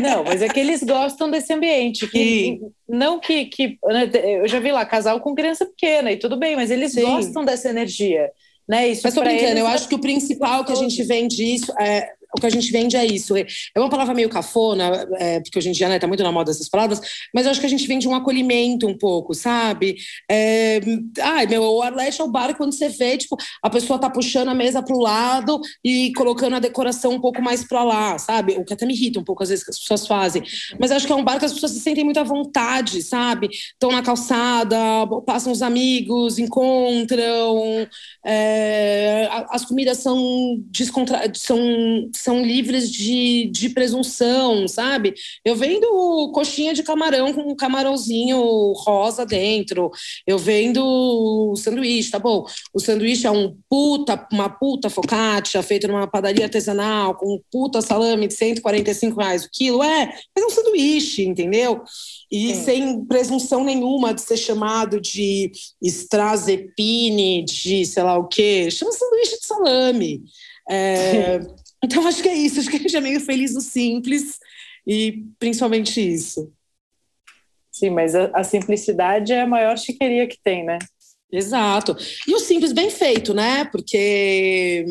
S1: Não, mas é que eles gostam desse ambiente. Que, não que, que. Né, eu já vi lá casal com criança pequena e tudo bem, mas eles Sim. gostam dessa energia. Né? Isso
S2: mas tô brincando, eu acho que o principal que a gente vende isso é o que a gente vende é isso. É uma palavra meio cafona, é, porque hoje em dia né, tá muito na moda essas palavras, mas eu acho que a gente vende um acolhimento um pouco, sabe? É, ai, meu, o Arlete é o bar quando você vê, tipo, a pessoa tá puxando a mesa para o lado e colocando a decoração um pouco mais para lá, sabe? O que até me irrita um pouco às vezes que as pessoas fazem. Mas acho que é um bar que as pessoas se sentem muito à vontade, sabe? Estão na calçada, passam os amigos, encontram. É, as comidas são, descontra... são são livres de, de presunção, sabe? Eu vendo coxinha de camarão com um camarãozinho rosa dentro. Eu vendo sanduíche, tá bom? O sanduíche é um puta, uma puta focaccia feita numa padaria artesanal com um puta salame de 145 reais o quilo. É, mas é um sanduíche, entendeu? E Sim. sem presunção nenhuma de ser chamado de estrazepine, de sei lá o quê. Chama sanduíche de salame. É, então, acho que é isso. Acho que a gente é meio feliz no simples e principalmente isso.
S1: Sim, mas a, a simplicidade é a maior chiqueria que tem, né?
S2: Exato. E o simples bem feito, né? Porque,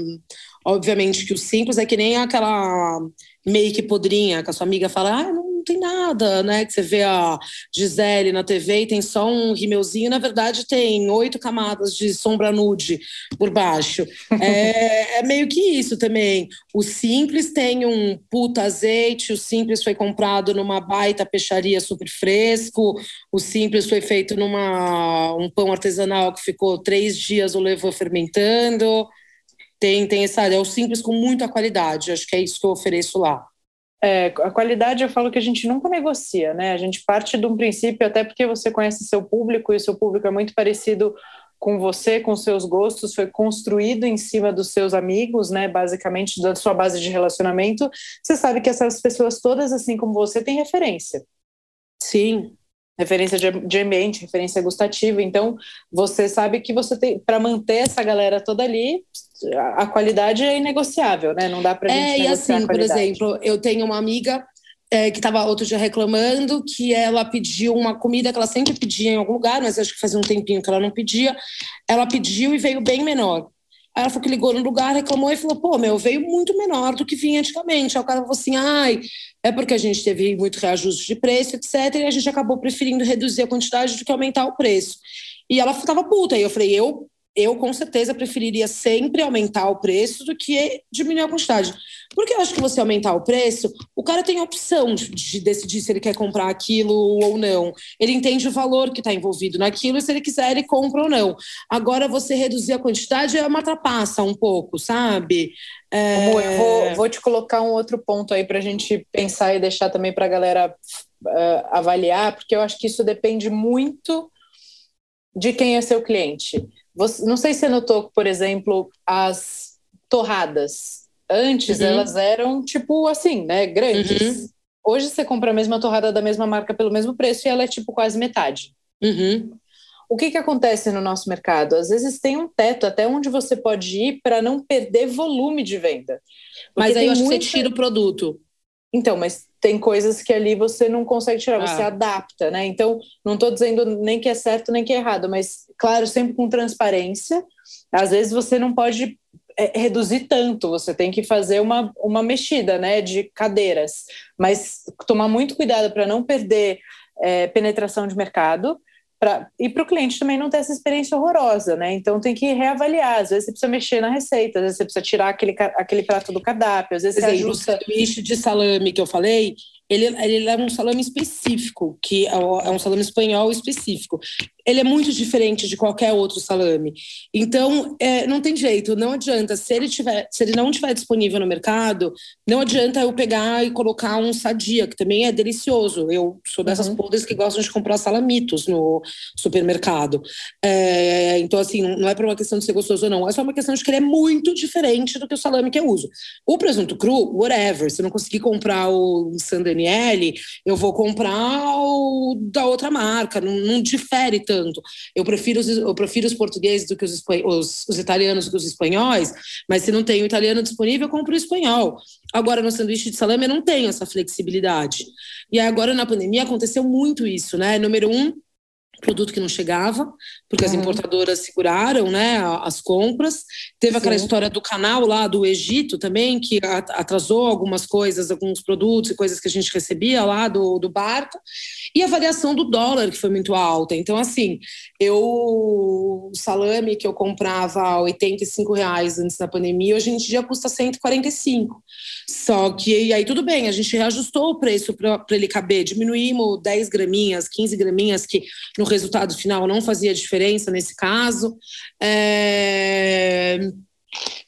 S2: obviamente, que o simples é que nem aquela make podrinha que a sua amiga fala, ah, não não tem nada, né? Que você vê a Gisele na TV e tem só um rímelzinho, na verdade tem oito camadas de sombra nude por baixo. É, é, meio que isso também. O Simples tem um puta azeite, o Simples foi comprado numa baita peixaria super fresco, o Simples foi feito numa um pão artesanal que ficou três dias o levou fermentando. Tem, tem essa, é o Simples com muita qualidade, acho que é isso que eu ofereço lá.
S1: É, a qualidade eu falo que a gente nunca negocia, né? A gente parte de um princípio, até porque você conhece seu público e seu público é muito parecido com você, com seus gostos, foi construído em cima dos seus amigos, né? Basicamente, da sua base de relacionamento. Você sabe que essas pessoas todas, assim como você, têm referência.
S2: Sim,
S1: referência de, ambiente, referência gustativa. Então, você sabe que você tem para manter essa galera toda ali, a qualidade é inegociável, né? Não dá para gente
S2: É, e assim, por exemplo, eu tenho uma amiga é, que estava outro dia reclamando que ela pediu uma comida que ela sempre pedia em algum lugar, mas acho que fazia um tempinho que ela não pedia. Ela pediu e veio bem menor. Aí ela falou que ligou no lugar, reclamou e falou: pô, meu, veio muito menor do que vinha antigamente. Aí o cara falou assim: ai, é porque a gente teve muito reajuste de preço, etc. E a gente acabou preferindo reduzir a quantidade do que aumentar o preço. E ela estava puta. E eu falei: eu eu com certeza preferiria sempre aumentar o preço do que diminuir a quantidade. Porque eu acho que você aumentar o preço, o cara tem a opção de, de decidir se ele quer comprar aquilo ou não. Ele entende o valor que está envolvido naquilo e se ele quiser, ele compra ou não. Agora, você reduzir a quantidade é uma trapaça um pouco, sabe?
S1: É... eu vou, vou, te colocar um outro ponto aí para a gente pensar e deixar também para a galera uh, avaliar, porque eu acho que isso depende muito de quem é seu cliente. Você, não sei se você notou, por exemplo, as torradas. Antes uhum. elas eram tipo assim, né? Grandes. Uhum. Hoje você compra a mesma torrada da mesma marca pelo mesmo preço e ela é tipo quase metade.
S2: Uhum.
S1: O que, que acontece no nosso mercado? Às vezes tem um teto até onde você pode ir para não perder volume de venda.
S2: Porque mas aí eu acho muita... que você tira o produto.
S1: Então, mas tem coisas que ali você não consegue tirar, ah. você adapta, né? Então, não estou dizendo nem que é certo nem que é errado, mas, claro, sempre com transparência. Às vezes você não pode é, reduzir tanto, você tem que fazer uma, uma mexida, né, de cadeiras, mas tomar muito cuidado para não perder é, penetração de mercado Pra, e para o cliente também não ter essa experiência horrorosa, né? Então tem que reavaliar. Às vezes você precisa mexer na receita, às vezes você precisa tirar aquele, aquele prato do cardápio, às vezes
S2: Exemplo,
S1: você ajusta.
S2: O sanduíche de salame que eu falei, ele, ele é um salame específico, que é, é um salame espanhol específico. Ele é muito diferente de qualquer outro salame. Então, é, não tem jeito, não adianta. Se ele, tiver, se ele não estiver disponível no mercado, não adianta eu pegar e colocar um sadia, que também é delicioso. Eu sou dessas uhum. podres que gostam de comprar salamitos no supermercado. É, então, assim, não é por uma questão de ser gostoso ou não, é só uma questão de que ele é muito diferente do que o salame que eu uso. O presunto cru, whatever. Se eu não conseguir comprar o San Eu vou comprar o da outra marca, não, não difere tanto. Eu prefiro, os, eu prefiro os portugueses do que os, os, os italianos do que os espanhóis, mas se não tem o italiano disponível, eu compro o espanhol. Agora, no sanduíche de salame, eu não tenho essa flexibilidade. E agora, na pandemia, aconteceu muito isso, né? Número um, produto que não chegava, porque uhum. as importadoras seguraram né, as compras. Teve Sim. aquela história do canal lá do Egito também, que atrasou algumas coisas, alguns produtos e coisas que a gente recebia lá do, do barco. E a variação do dólar, que foi muito alta. Então, assim, eu o salame que eu comprava a 85 reais antes da pandemia, hoje em dia custa 145. Só que aí tudo bem, a gente reajustou o preço para ele caber, diminuímos 10 graminhas, 15 graminhas, que no resultado final não fazia diferença nesse caso. É...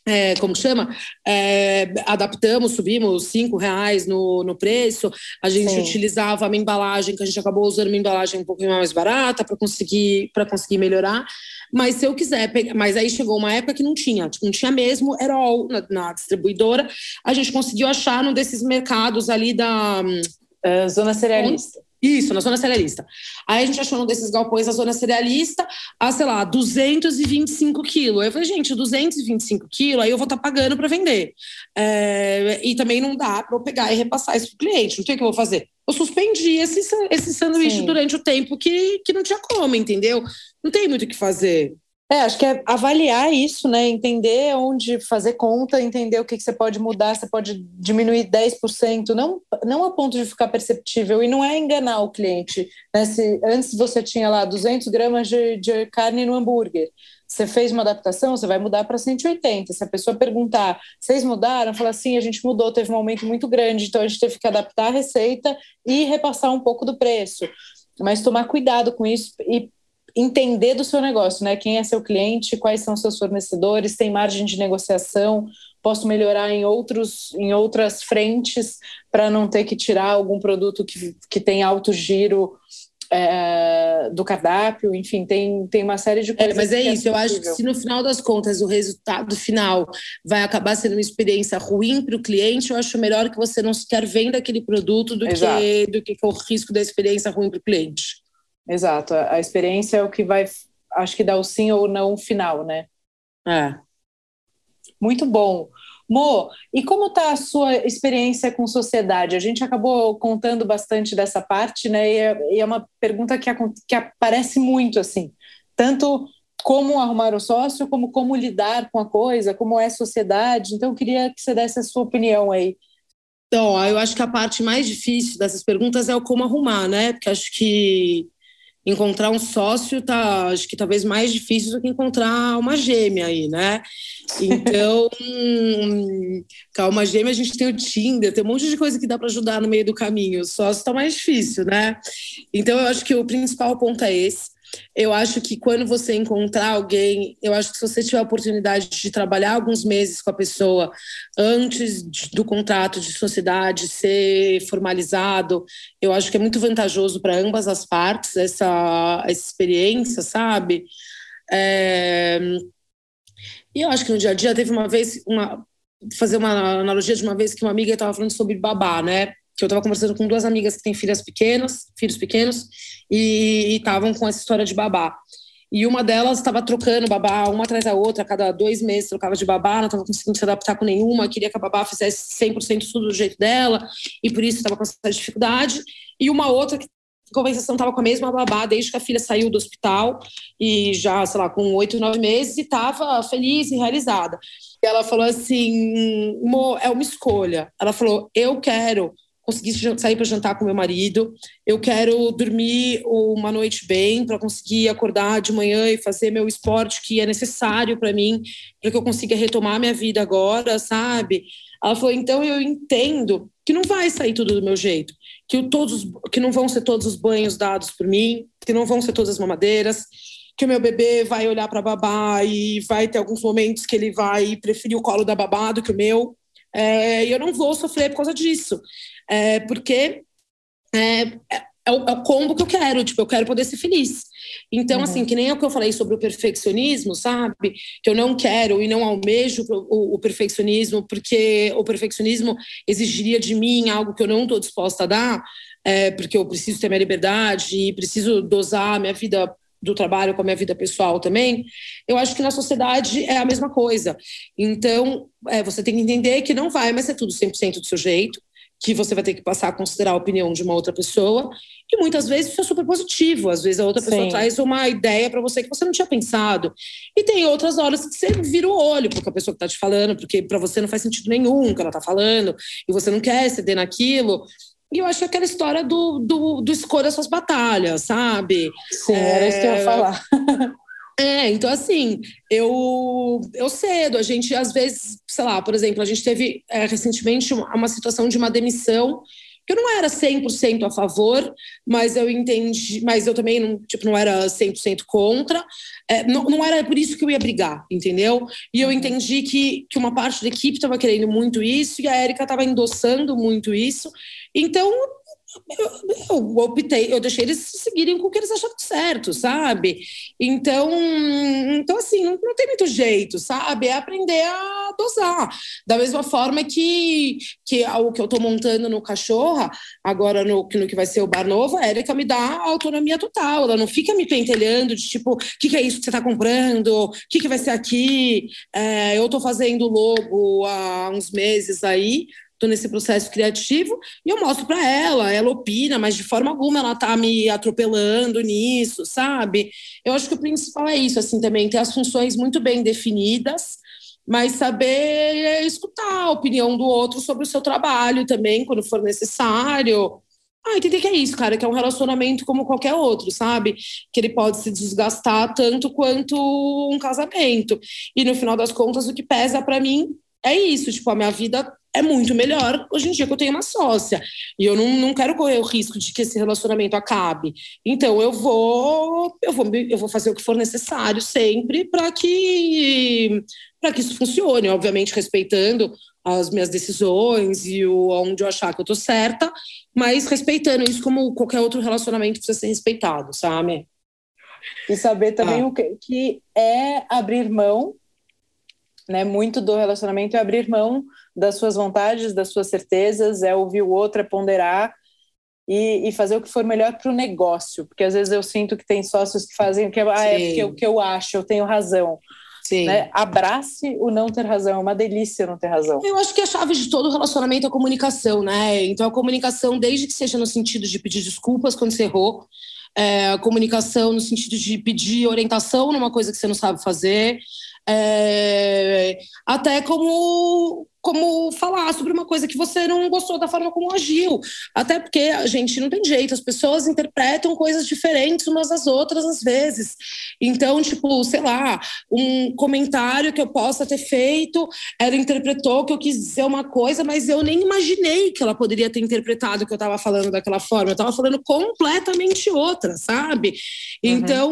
S2: é, como chama? É, adaptamos, subimos cinco reais no, no preço. A gente Sim. utilizava uma embalagem que a gente acabou usando uma embalagem um pouquinho mais barata para conseguir para conseguir melhorar. Mas se eu quiser pegar, mas aí chegou uma época que não tinha, tipo, não tinha mesmo Erol na, na distribuidora. A gente conseguiu achar num desses mercados ali da
S1: uh, zona cerealista.
S2: Isso, na zona cerealista. Aí a gente achou um desses galpões na zona cerealista a, sei lá, 225 quilos. Eu falei, gente, 225 quilos, aí eu vou estar tá pagando para vender. É, e também não dá para eu pegar e repassar isso para o cliente. Não tem o que eu vou fazer. Eu suspendi esse, esse sanduíche Sim. durante o tempo que, que não tinha como, entendeu? Não tem muito o que fazer.
S1: É, acho que é avaliar isso, né? Entender onde fazer conta, entender o que, que você pode mudar, você pode diminuir 10%, não, não a ponto de ficar perceptível, e não é enganar o cliente. Né? Se antes você tinha lá 200 gramas de, de carne no hambúrguer, você fez uma adaptação, você vai mudar para 180. Se a pessoa perguntar, vocês mudaram? Fala assim, a gente mudou, teve um aumento muito grande, então a gente teve que adaptar a receita e repassar um pouco do preço. Mas tomar cuidado com isso e entender do seu negócio, né? Quem é seu cliente, quais são seus fornecedores, tem margem de negociação, posso melhorar em, outros, em outras frentes para não ter que tirar algum produto que, que tem alto giro é, do cardápio, enfim, tem, tem uma série de coisas.
S2: É, mas é isso, é eu acho que se no final das contas o resultado final vai acabar sendo uma experiência ruim para o cliente, eu acho melhor que você não sequer venda aquele produto do que, do que o risco da experiência ruim para o cliente.
S1: Exato. A experiência é o que vai, acho que dá o sim ou não final, né?
S2: É.
S1: Muito bom. Mo, e como está a sua experiência com sociedade? A gente acabou contando bastante dessa parte, né? E é, e é uma pergunta que, que aparece muito, assim. Tanto como arrumar o sócio, como como lidar com a coisa, como é sociedade. Então, eu queria que você desse a sua opinião aí.
S2: Então, eu acho que a parte mais difícil dessas perguntas é o como arrumar, né? Porque acho que encontrar um sócio tá, acho que talvez mais difícil do que encontrar uma gêmea aí, né? Então, calma gêmea, a gente tem o Tinder, tem um monte de coisa que dá para ajudar no meio do caminho. O sócio tá mais difícil, né? Então, eu acho que o principal ponto é esse. Eu acho que quando você encontrar alguém, eu acho que se você tiver a oportunidade de trabalhar alguns meses com a pessoa antes do contrato de sociedade ser formalizado, eu acho que é muito vantajoso para ambas as partes essa, essa experiência, sabe? É... E eu acho que no dia a dia teve uma vez, uma, fazer uma analogia de uma vez que uma amiga estava falando sobre babá, né? que eu estava conversando com duas amigas que têm filhas pequenas, filhos pequenos, e estavam com essa história de babá. E uma delas estava trocando babá uma atrás da outra, a cada dois meses trocava de babá, não estava conseguindo se adaptar com nenhuma, queria que a babá fizesse 100% tudo do jeito dela, e por isso estava com essa dificuldade. E uma outra que compensação estava com a mesma babá desde que a filha saiu do hospital e já, sei lá, com oito, nove meses e estava feliz e realizada. E ela falou assim: Mo, é uma escolha. Ela falou: eu quero conseguir sair para jantar com meu marido. Eu quero dormir uma noite bem para conseguir acordar de manhã e fazer meu esporte que é necessário para mim, para que eu consiga retomar minha vida agora, sabe? Ela falou: então eu entendo que não vai sair tudo do meu jeito, que todos, que não vão ser todos os banhos dados por mim, que não vão ser todas as mamadeiras, que o meu bebê vai olhar para babá e vai ter alguns momentos que ele vai preferir o colo da babá do que o meu. É, eu não vou sofrer por causa disso é, porque é, é, é, o, é, o, combo que eu quero, tipo, eu quero poder ser feliz. Então, uhum. assim, que nem o que eu falei sobre o perfeccionismo, sabe? Que eu não quero e não almejo o, o, perfeccionismo, porque o perfeccionismo exigiria de mim algo que eu não estou disposta a dar, é, porque eu preciso ter minha liberdade e preciso dosar minha vida do trabalho com a minha vida pessoal também, eu acho que na sociedade é a mesma coisa. Então, é, você tem que entender que não vai mais ser tudo 100% do seu jeito, que você vai ter que passar a considerar a opinião de uma outra pessoa. E muitas vezes isso é super positivo. Às vezes a outra pessoa Sim. traz uma ideia para você que você não tinha pensado. E tem outras horas que você vira o olho porque a pessoa que está te falando, porque para você não faz sentido nenhum o que ela está falando, e você não quer ceder naquilo. E eu acho que é aquela história do, do, do escolha suas batalhas, sabe?
S1: Sim, é... era isso que eu ia é, falar.
S2: É, então assim, eu, eu cedo, a gente às vezes, sei lá, por exemplo, a gente teve é, recentemente uma, uma situação de uma demissão que eu não era 100% a favor, mas eu entendi, mas eu também não, tipo, não era 100% contra. É, não, não era por isso que eu ia brigar, entendeu? E eu uhum. entendi que, que uma parte da equipe estava querendo muito isso e a Érica estava endossando muito isso. Então, eu, eu, optei, eu deixei eles seguirem com o que eles achavam certo, sabe? Então, então assim, não, não tem muito jeito, sabe? É aprender a dosar. Da mesma forma que, que o que eu estou montando no Cachorra, agora no, no que vai ser o Bar Novo, a Erika me dá autonomia total. Ela não fica me pentelhando de tipo, o que, que, é isso que você está comprando? O que, que vai ser aqui? É, eu estou fazendo logo há uns meses aí, estou nesse processo criativo e eu mostro para ela, ela opina, mas de forma alguma ela está me atropelando nisso, sabe? Eu acho que o principal é isso, assim, também ter as funções muito bem definidas, mas saber escutar a opinião do outro sobre o seu trabalho também, quando for necessário. Ah, entender que é isso, cara, que é um relacionamento como qualquer outro, sabe? Que ele pode se desgastar tanto quanto um casamento. E no final das contas, o que pesa para mim é isso, tipo, a minha vida é muito melhor hoje em dia que eu tenho uma sócia. E eu não, não quero correr o risco de que esse relacionamento acabe. Então eu vou, eu vou, eu vou fazer o que for necessário sempre para que para que isso funcione, obviamente respeitando as minhas decisões e o onde eu achar que eu tô certa, mas respeitando isso como qualquer outro relacionamento precisa ser respeitado, sabe?
S1: E saber também ah. o que, que é abrir mão né? Muito do relacionamento é abrir mão das suas vontades, das suas certezas, é ouvir o outro, é ponderar e, e fazer o que for melhor para o negócio. Porque às vezes eu sinto que tem sócios que fazem o que, ah, é porque o que eu acho, eu tenho razão. Sim. Né? Abrace o não ter razão, é uma delícia não ter razão.
S2: Eu acho que a chave de todo relacionamento é a comunicação, né? Então a comunicação, desde que seja no sentido de pedir desculpas quando você errou, é, a comunicação no sentido de pedir orientação numa coisa que você não sabe fazer, é, até como como falar sobre uma coisa que você não gostou da forma como agiu. Até porque a gente não tem jeito, as pessoas interpretam coisas diferentes umas das outras às vezes. Então, tipo, sei lá, um comentário que eu possa ter feito, ela interpretou que eu quis dizer uma coisa, mas eu nem imaginei que ela poderia ter interpretado que eu estava falando daquela forma. Eu estava falando completamente outra, sabe? Uhum. Então,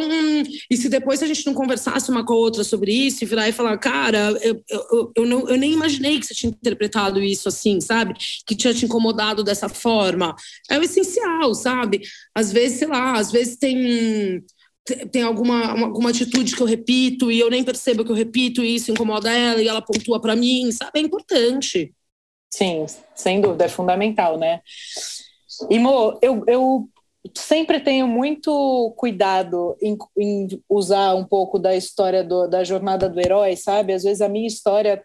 S2: e se depois a gente não conversasse uma com a outra sobre isso e virar e falar, cara, eu, eu, eu, não, eu nem imaginei que você tinha interpretado isso assim, sabe? Que tinha te incomodado dessa forma. É o essencial, sabe? Às vezes, sei lá, às vezes tem tem alguma, alguma atitude que eu repito e eu nem percebo que eu repito e isso incomoda ela e ela pontua para mim, sabe? É importante.
S1: Sim, sem dúvida, é fundamental, né? E, Mo, eu, eu sempre tenho muito cuidado em, em usar um pouco da história do, da jornada do herói, sabe? Às vezes a minha história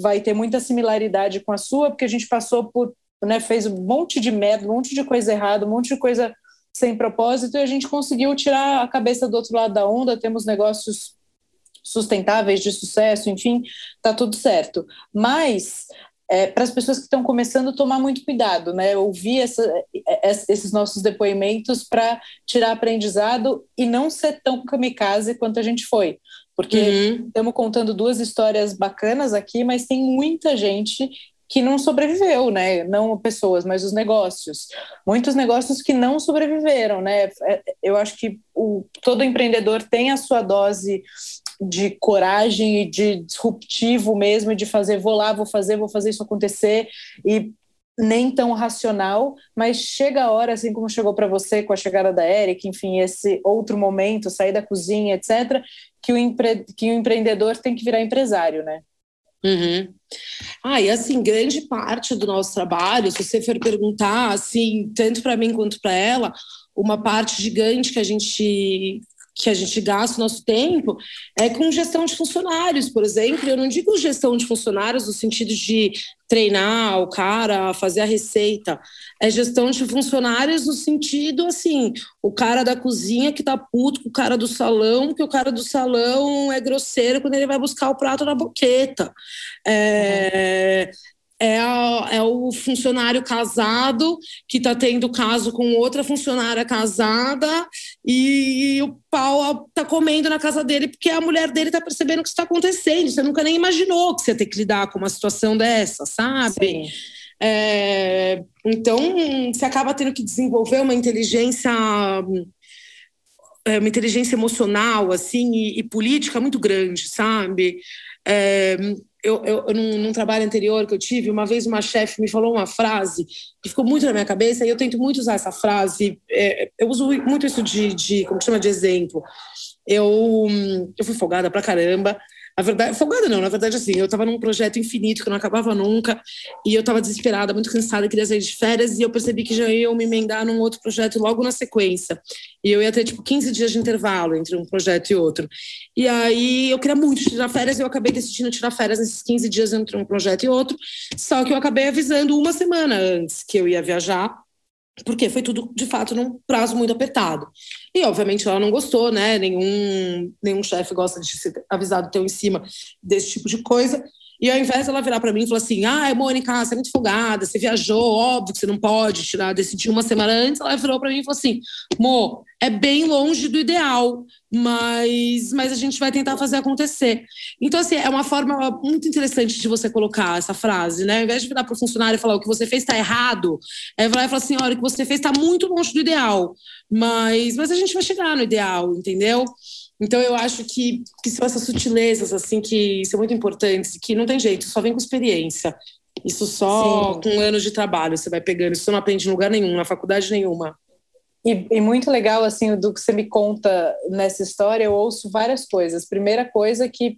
S1: vai ter muita similaridade com a sua, porque a gente passou por, né, fez um monte de merda, um monte de coisa errada, um monte de coisa sem propósito, e a gente conseguiu tirar a cabeça do outro lado da onda, temos negócios sustentáveis, de sucesso, enfim, tá tudo certo. Mas é, para as pessoas que estão começando, tomar muito cuidado, né? Ouvir essa, é, esses nossos depoimentos para tirar aprendizado e não ser tão kamikaze quanto a gente foi. Porque uhum. estamos contando duas histórias bacanas aqui, mas tem muita gente que não sobreviveu, né? Não pessoas, mas os negócios. Muitos negócios que não sobreviveram, né? É, eu acho que o, todo empreendedor tem a sua dose de coragem e de disruptivo mesmo, de fazer, vou lá, vou fazer, vou fazer isso acontecer e nem tão racional, mas chega a hora, assim como chegou para você com a chegada da Eric, enfim, esse outro momento, sair da cozinha, etc., que o, empre... que o empreendedor tem que virar empresário, né?
S2: Uhum. Ah, e assim, grande parte do nosso trabalho, se você for perguntar, assim, tanto para mim quanto para ela, uma parte gigante que a gente que a gente gasta o nosso tempo é com gestão de funcionários, por exemplo. Eu não digo gestão de funcionários no sentido de treinar o cara, fazer a receita. É gestão de funcionários no sentido assim, o cara da cozinha que tá puto com o cara do salão, que o cara do salão é grosseiro quando ele vai buscar o prato na boqueta. É, é, a, é o funcionário casado que está tendo caso com outra funcionária casada e, o pau está comendo na casa dele porque a mulher dele está percebendo o que está acontecendo. Você nunca nem imaginou que você ia ter que lidar com uma situação dessa, sabe? É, então, você acaba tendo que desenvolver uma inteligência é, uma inteligência emocional assim e, e política muito grande, sabe? É, eu, eu, num, num, trabalho anterior que eu tive, uma vez uma chefe me falou uma frase que ficou muito na minha cabeça e eu tento muito usar essa frase. É, eu uso muito isso de, de, como chama, de exemplo. Eu, eu fui folgada pra caramba. A verdade, folgada não, na verdade, assim, eu estava num projeto infinito que não acabava nunca, e eu estava desesperada, muito cansada, queria sair de férias, e eu percebi que já ia me emendar num outro projeto logo na sequência. E eu ia ter, tipo, 15 dias de intervalo entre um projeto e outro. E aí eu queria muito tirar férias, e eu acabei decidindo tirar férias nesses 15 dias entre um projeto e outro, só que eu acabei avisando uma semana antes que eu ia viajar, porque foi tudo, de fato, num prazo muito apertado. E, obviamente, ela não gostou, né? Nenhum, nenhum chefe gosta de ser avisado teu em cima desse tipo de coisa. E ao invés dela virar para mim e falar assim: ah, Mônica, você é muito folgada, você viajou, óbvio que você não pode tirar, decidir uma semana antes, ela virou para mim e falou assim: Mo, é bem longe do ideal, mas, mas a gente vai tentar fazer acontecer. Então, assim, é uma forma muito interessante de você colocar essa frase, né? Ao invés de virar para o funcionário e falar o que você fez está errado, é virar e falar assim: olha, o que você fez está muito longe do ideal, mas, mas a gente vai chegar no ideal, entendeu? Então eu acho que, que são essas sutilezas assim que são muito importantes, que não tem jeito, só vem com experiência. Isso só Sim. com anos de trabalho você vai pegando, isso não aprende em lugar nenhum, na faculdade nenhuma.
S1: E, e, muito legal, assim, do que você me conta nessa história, eu ouço várias coisas. Primeira coisa é que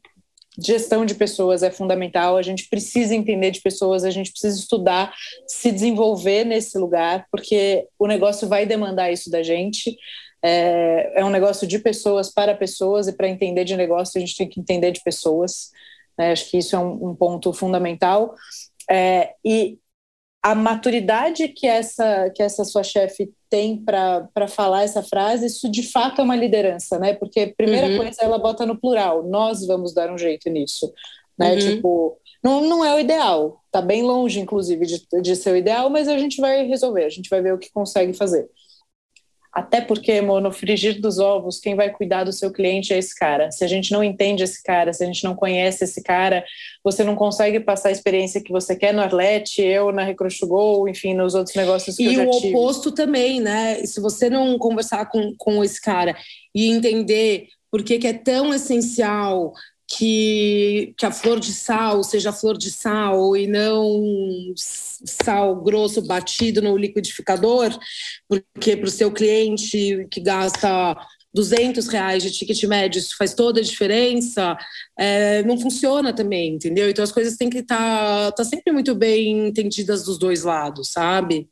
S1: gestão de pessoas é fundamental, a gente precisa entender de pessoas, a gente precisa estudar, se desenvolver nesse lugar, porque o negócio vai demandar isso da gente. É, é um negócio de pessoas para pessoas, e para entender de negócio a gente tem que entender de pessoas. Né? Acho que isso é um, um ponto fundamental. É, e a maturidade que essa, que essa sua chefe tem para falar essa frase, isso de fato é uma liderança, né? Porque primeira uhum. coisa ela bota no plural, nós vamos dar um jeito nisso, né? Uhum. Tipo, não, não é o ideal, tá bem longe, inclusive, de, de ser o ideal, mas a gente vai resolver, a gente vai ver o que consegue fazer. Até porque, no frigir dos ovos, quem vai cuidar do seu cliente é esse cara. Se a gente não entende esse cara, se a gente não conhece esse cara, você não consegue passar a experiência que você quer no Arlete, eu na Recruchugol, enfim, nos outros negócios que
S2: e
S1: eu já
S2: tive. E o oposto também, né? Se você não conversar com, com esse cara e entender por que, que é tão essencial que, que a flor de sal seja flor de sal e não sal grosso batido no liquidificador, porque para o seu cliente que gasta 200 reais de ticket médio, isso faz toda a diferença, é, não funciona também, entendeu? Então as coisas têm que estar tá, tá sempre muito bem entendidas dos dois lados, sabe?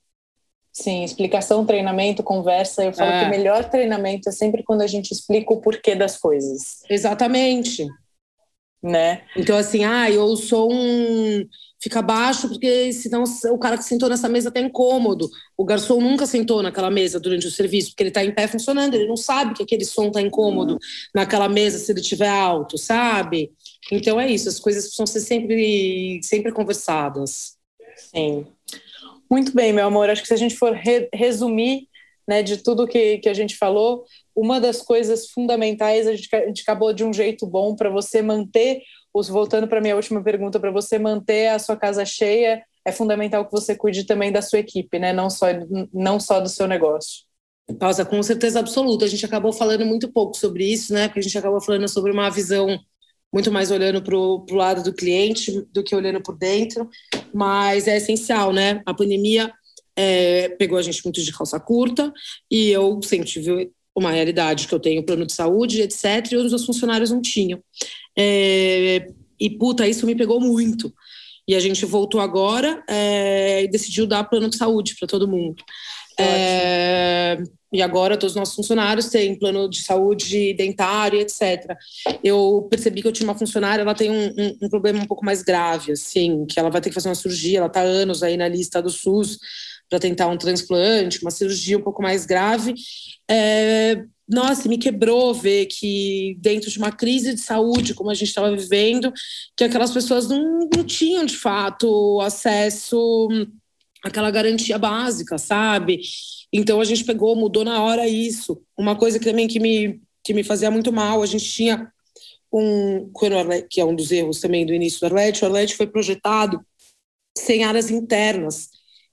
S1: Sim, explicação, treinamento, conversa. Eu falo é. que o melhor treinamento é sempre quando a gente explica o porquê das coisas.
S2: Exatamente
S1: né?
S2: Então, assim, ah, eu sou um. Fica baixo, porque senão o cara que sentou nessa mesa tá incômodo. O garçom nunca sentou naquela mesa durante o serviço, porque ele tá em pé funcionando, ele não sabe que aquele som tá incômodo naquela mesa se ele estiver alto, sabe? Então é isso, as coisas precisam ser sempre, sempre conversadas.
S1: Sim. Muito bem, meu amor. Acho que se a gente for re resumir né, de tudo que, que a gente falou, uma das coisas fundamentais, a gente, a gente acabou de um jeito bom para você manter, os, voltando para minha última pergunta, para você manter a sua casa cheia, é fundamental que você cuide também da sua equipe, né? não, só, não só do seu negócio.
S2: Pausa, com certeza absoluta. A gente acabou falando muito pouco sobre isso, né? Porque a gente acabou falando sobre uma visão muito mais olhando para o lado do cliente do que olhando por dentro, mas é essencial, né? A pandemia é, pegou a gente muito de calça curta e eu sempre tive uma realidade que eu tenho plano de saúde, etc., e os meus funcionários não tinham. É, e, puta, isso me pegou muito. E a gente voltou agora é, e decidiu dar plano de saúde para todo mundo. É, e agora todos os nossos funcionários têm plano de saúde dentário, etc. Eu percebi que eu tinha uma funcionária, ela tem um, um, um problema um pouco mais grave, assim, que ela vai ter que fazer uma cirurgia, ela está anos aí na lista do SUS, para tentar um transplante, uma cirurgia um pouco mais grave. É, nossa, me quebrou ver que dentro de uma crise de saúde, como a gente estava vivendo, que aquelas pessoas não, não tinham de fato acesso àquela garantia básica, sabe? Então a gente pegou, mudou na hora isso. Uma coisa também que me, que me fazia muito mal, a gente tinha um, que é um dos erros também do início do Arlete, o Arlete foi projetado sem áreas internas.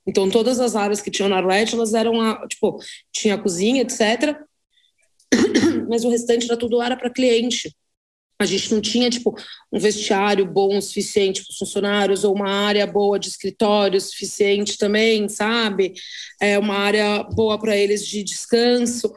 S2: Então, todas as áreas que tinham na Arlete, elas eram, a, tipo, tinha a cozinha, etc. Mas o restante era tudo área para cliente. A gente não tinha, tipo, um vestiário bom o suficiente para os funcionários, ou uma área boa de escritório suficiente também, sabe? É uma área boa para eles de descanso.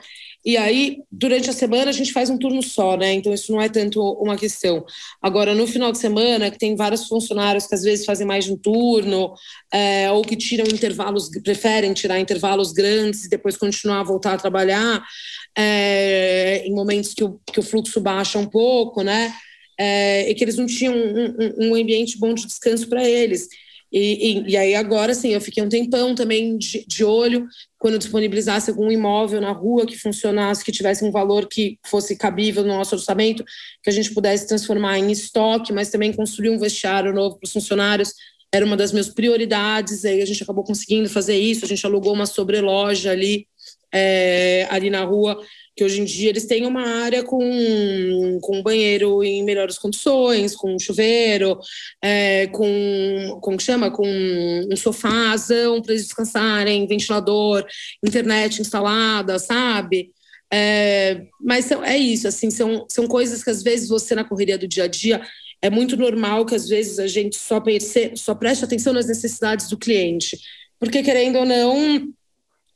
S2: E aí, durante a semana, a gente faz um turno só, né? Então, isso não é tanto uma questão. Agora, no final de semana, que tem vários funcionários que às vezes fazem mais de um turno, é, ou que tiram intervalos, preferem tirar intervalos grandes e depois continuar a voltar a trabalhar, é, em momentos que o, que o fluxo baixa um pouco, né? É, e que eles não tinham um, um, um ambiente bom de descanso para eles. E, e, e, aí agora, sim, eu fiquei um tempão também de, de, olho quando disponibilizasse algum imóvel na rua que funcionasse, que tivesse um valor que fosse cabível no nosso orçamento, que a gente pudesse transformar em estoque, mas também construir um vestiário novo para os funcionários. Era uma das minhas prioridades, aí a gente acabou conseguindo fazer isso, a gente alugou uma sobreloja ali, é, ali na rua, que hoje em dia eles têm uma área com, com banheiro em melhores condições, com chuveiro, é, com como chama, com um sofázão para eles descansarem, ventilador, internet instalada, sabe? É, mas são, é isso, assim, são, são coisas que às vezes você na correria do dia a dia é muito normal que às vezes a gente só, só preste atenção nas necessidades do cliente, porque querendo ou não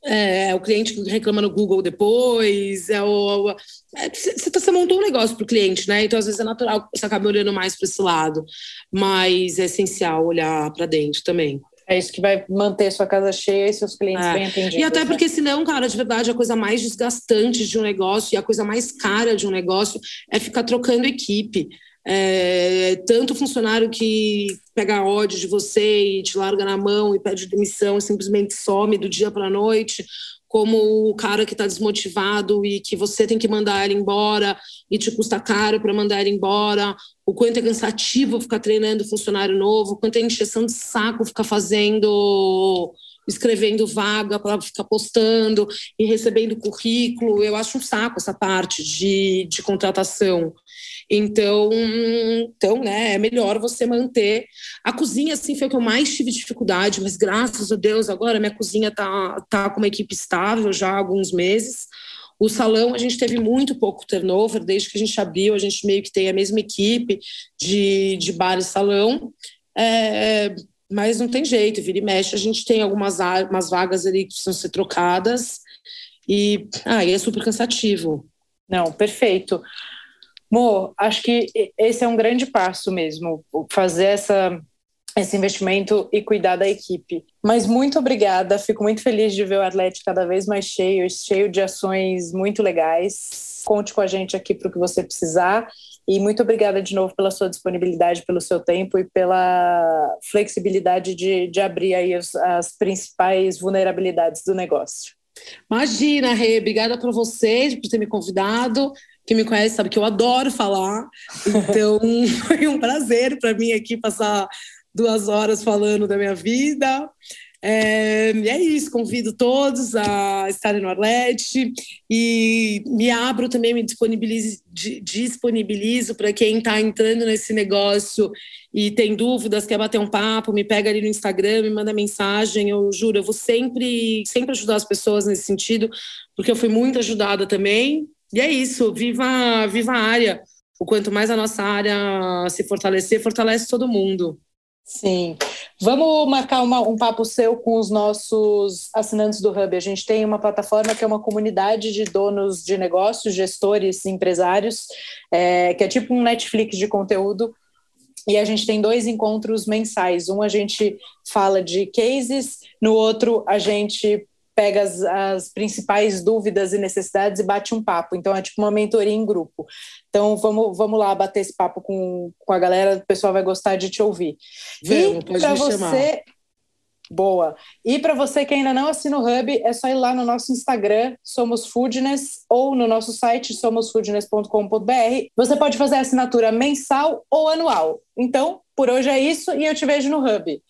S2: é, é, o cliente que reclama no Google depois, é o. É, você, você montou um negócio para o cliente, né? Então, às vezes, é natural que você acabe olhando mais para esse lado, mas é essencial olhar para dentro também.
S1: É isso que vai manter sua casa cheia e seus clientes é. bem atendidos.
S2: E até né? porque, senão, cara, de verdade, a coisa mais desgastante de um negócio e a coisa mais cara de um negócio é ficar trocando equipe. É, tanto funcionário que pega ódio de você e te larga na mão e pede demissão e simplesmente some do dia para a noite, como o cara que está desmotivado e que você tem que mandar ele embora e te custa caro para mandar ele embora, o quanto é cansativo ficar treinando funcionário novo, o quanto é encheção de saco ficar fazendo escrevendo vaga para ficar postando e recebendo currículo. Eu acho um saco essa parte de, de contratação. Então, então, né, é melhor você manter. A cozinha, assim, foi o que eu mais tive dificuldade, mas graças a Deus, agora minha cozinha tá, tá com uma equipe estável já há alguns meses. O salão, a gente teve muito pouco turnover, desde que a gente abriu, a gente meio que tem a mesma equipe de, de bar e salão. É, mas não tem jeito, vira e mexe, a gente tem algumas umas vagas ali que precisam ser trocadas e ah, é super cansativo.
S1: Não, perfeito. Mo, acho que esse é um grande passo mesmo, fazer essa, esse investimento e cuidar da equipe. Mas muito obrigada, fico muito feliz de ver o Atlético cada vez mais cheio, cheio de ações muito legais. Conte com a gente aqui para o que você precisar. E muito obrigada de novo pela sua disponibilidade, pelo seu tempo e pela flexibilidade de, de abrir aí as, as principais vulnerabilidades do negócio.
S2: Imagina, Rê, obrigada por vocês, por ter me convidado. Quem me conhece sabe que eu adoro falar, então foi um prazer para mim aqui passar duas horas falando da minha vida. É, é isso, convido todos a estarem no Arlete e me abro também, me disponibilizo, disponibilizo para quem está entrando nesse negócio e tem dúvidas, quer bater um papo, me pega ali no Instagram, me manda mensagem. Eu juro, eu vou sempre, sempre ajudar as pessoas nesse sentido, porque eu fui muito ajudada também. E é isso, viva, viva a área. O quanto mais a nossa área se fortalecer, fortalece todo mundo.
S1: Sim. Vamos marcar uma, um papo seu com os nossos assinantes do Hub. A gente tem uma plataforma que é uma comunidade de donos de negócios, gestores, empresários, é, que é tipo um Netflix de conteúdo. E a gente tem dois encontros mensais. Um a gente fala de cases, no outro a gente pega as, as, principais dúvidas e necessidades e bate um papo. Então é tipo uma mentoria em grupo. Então vamos, vamos lá bater esse papo com, com a galera, o pessoal vai gostar de te ouvir.
S2: Vem, e para você chamar.
S1: Boa. E para você que ainda não assina o Hub, é só ir lá no nosso Instagram, Somos Foodness, ou no nosso site, somosfoodness.com.br. Você pode fazer a assinatura mensal ou anual. Então, por hoje é isso e eu te vejo no Hub.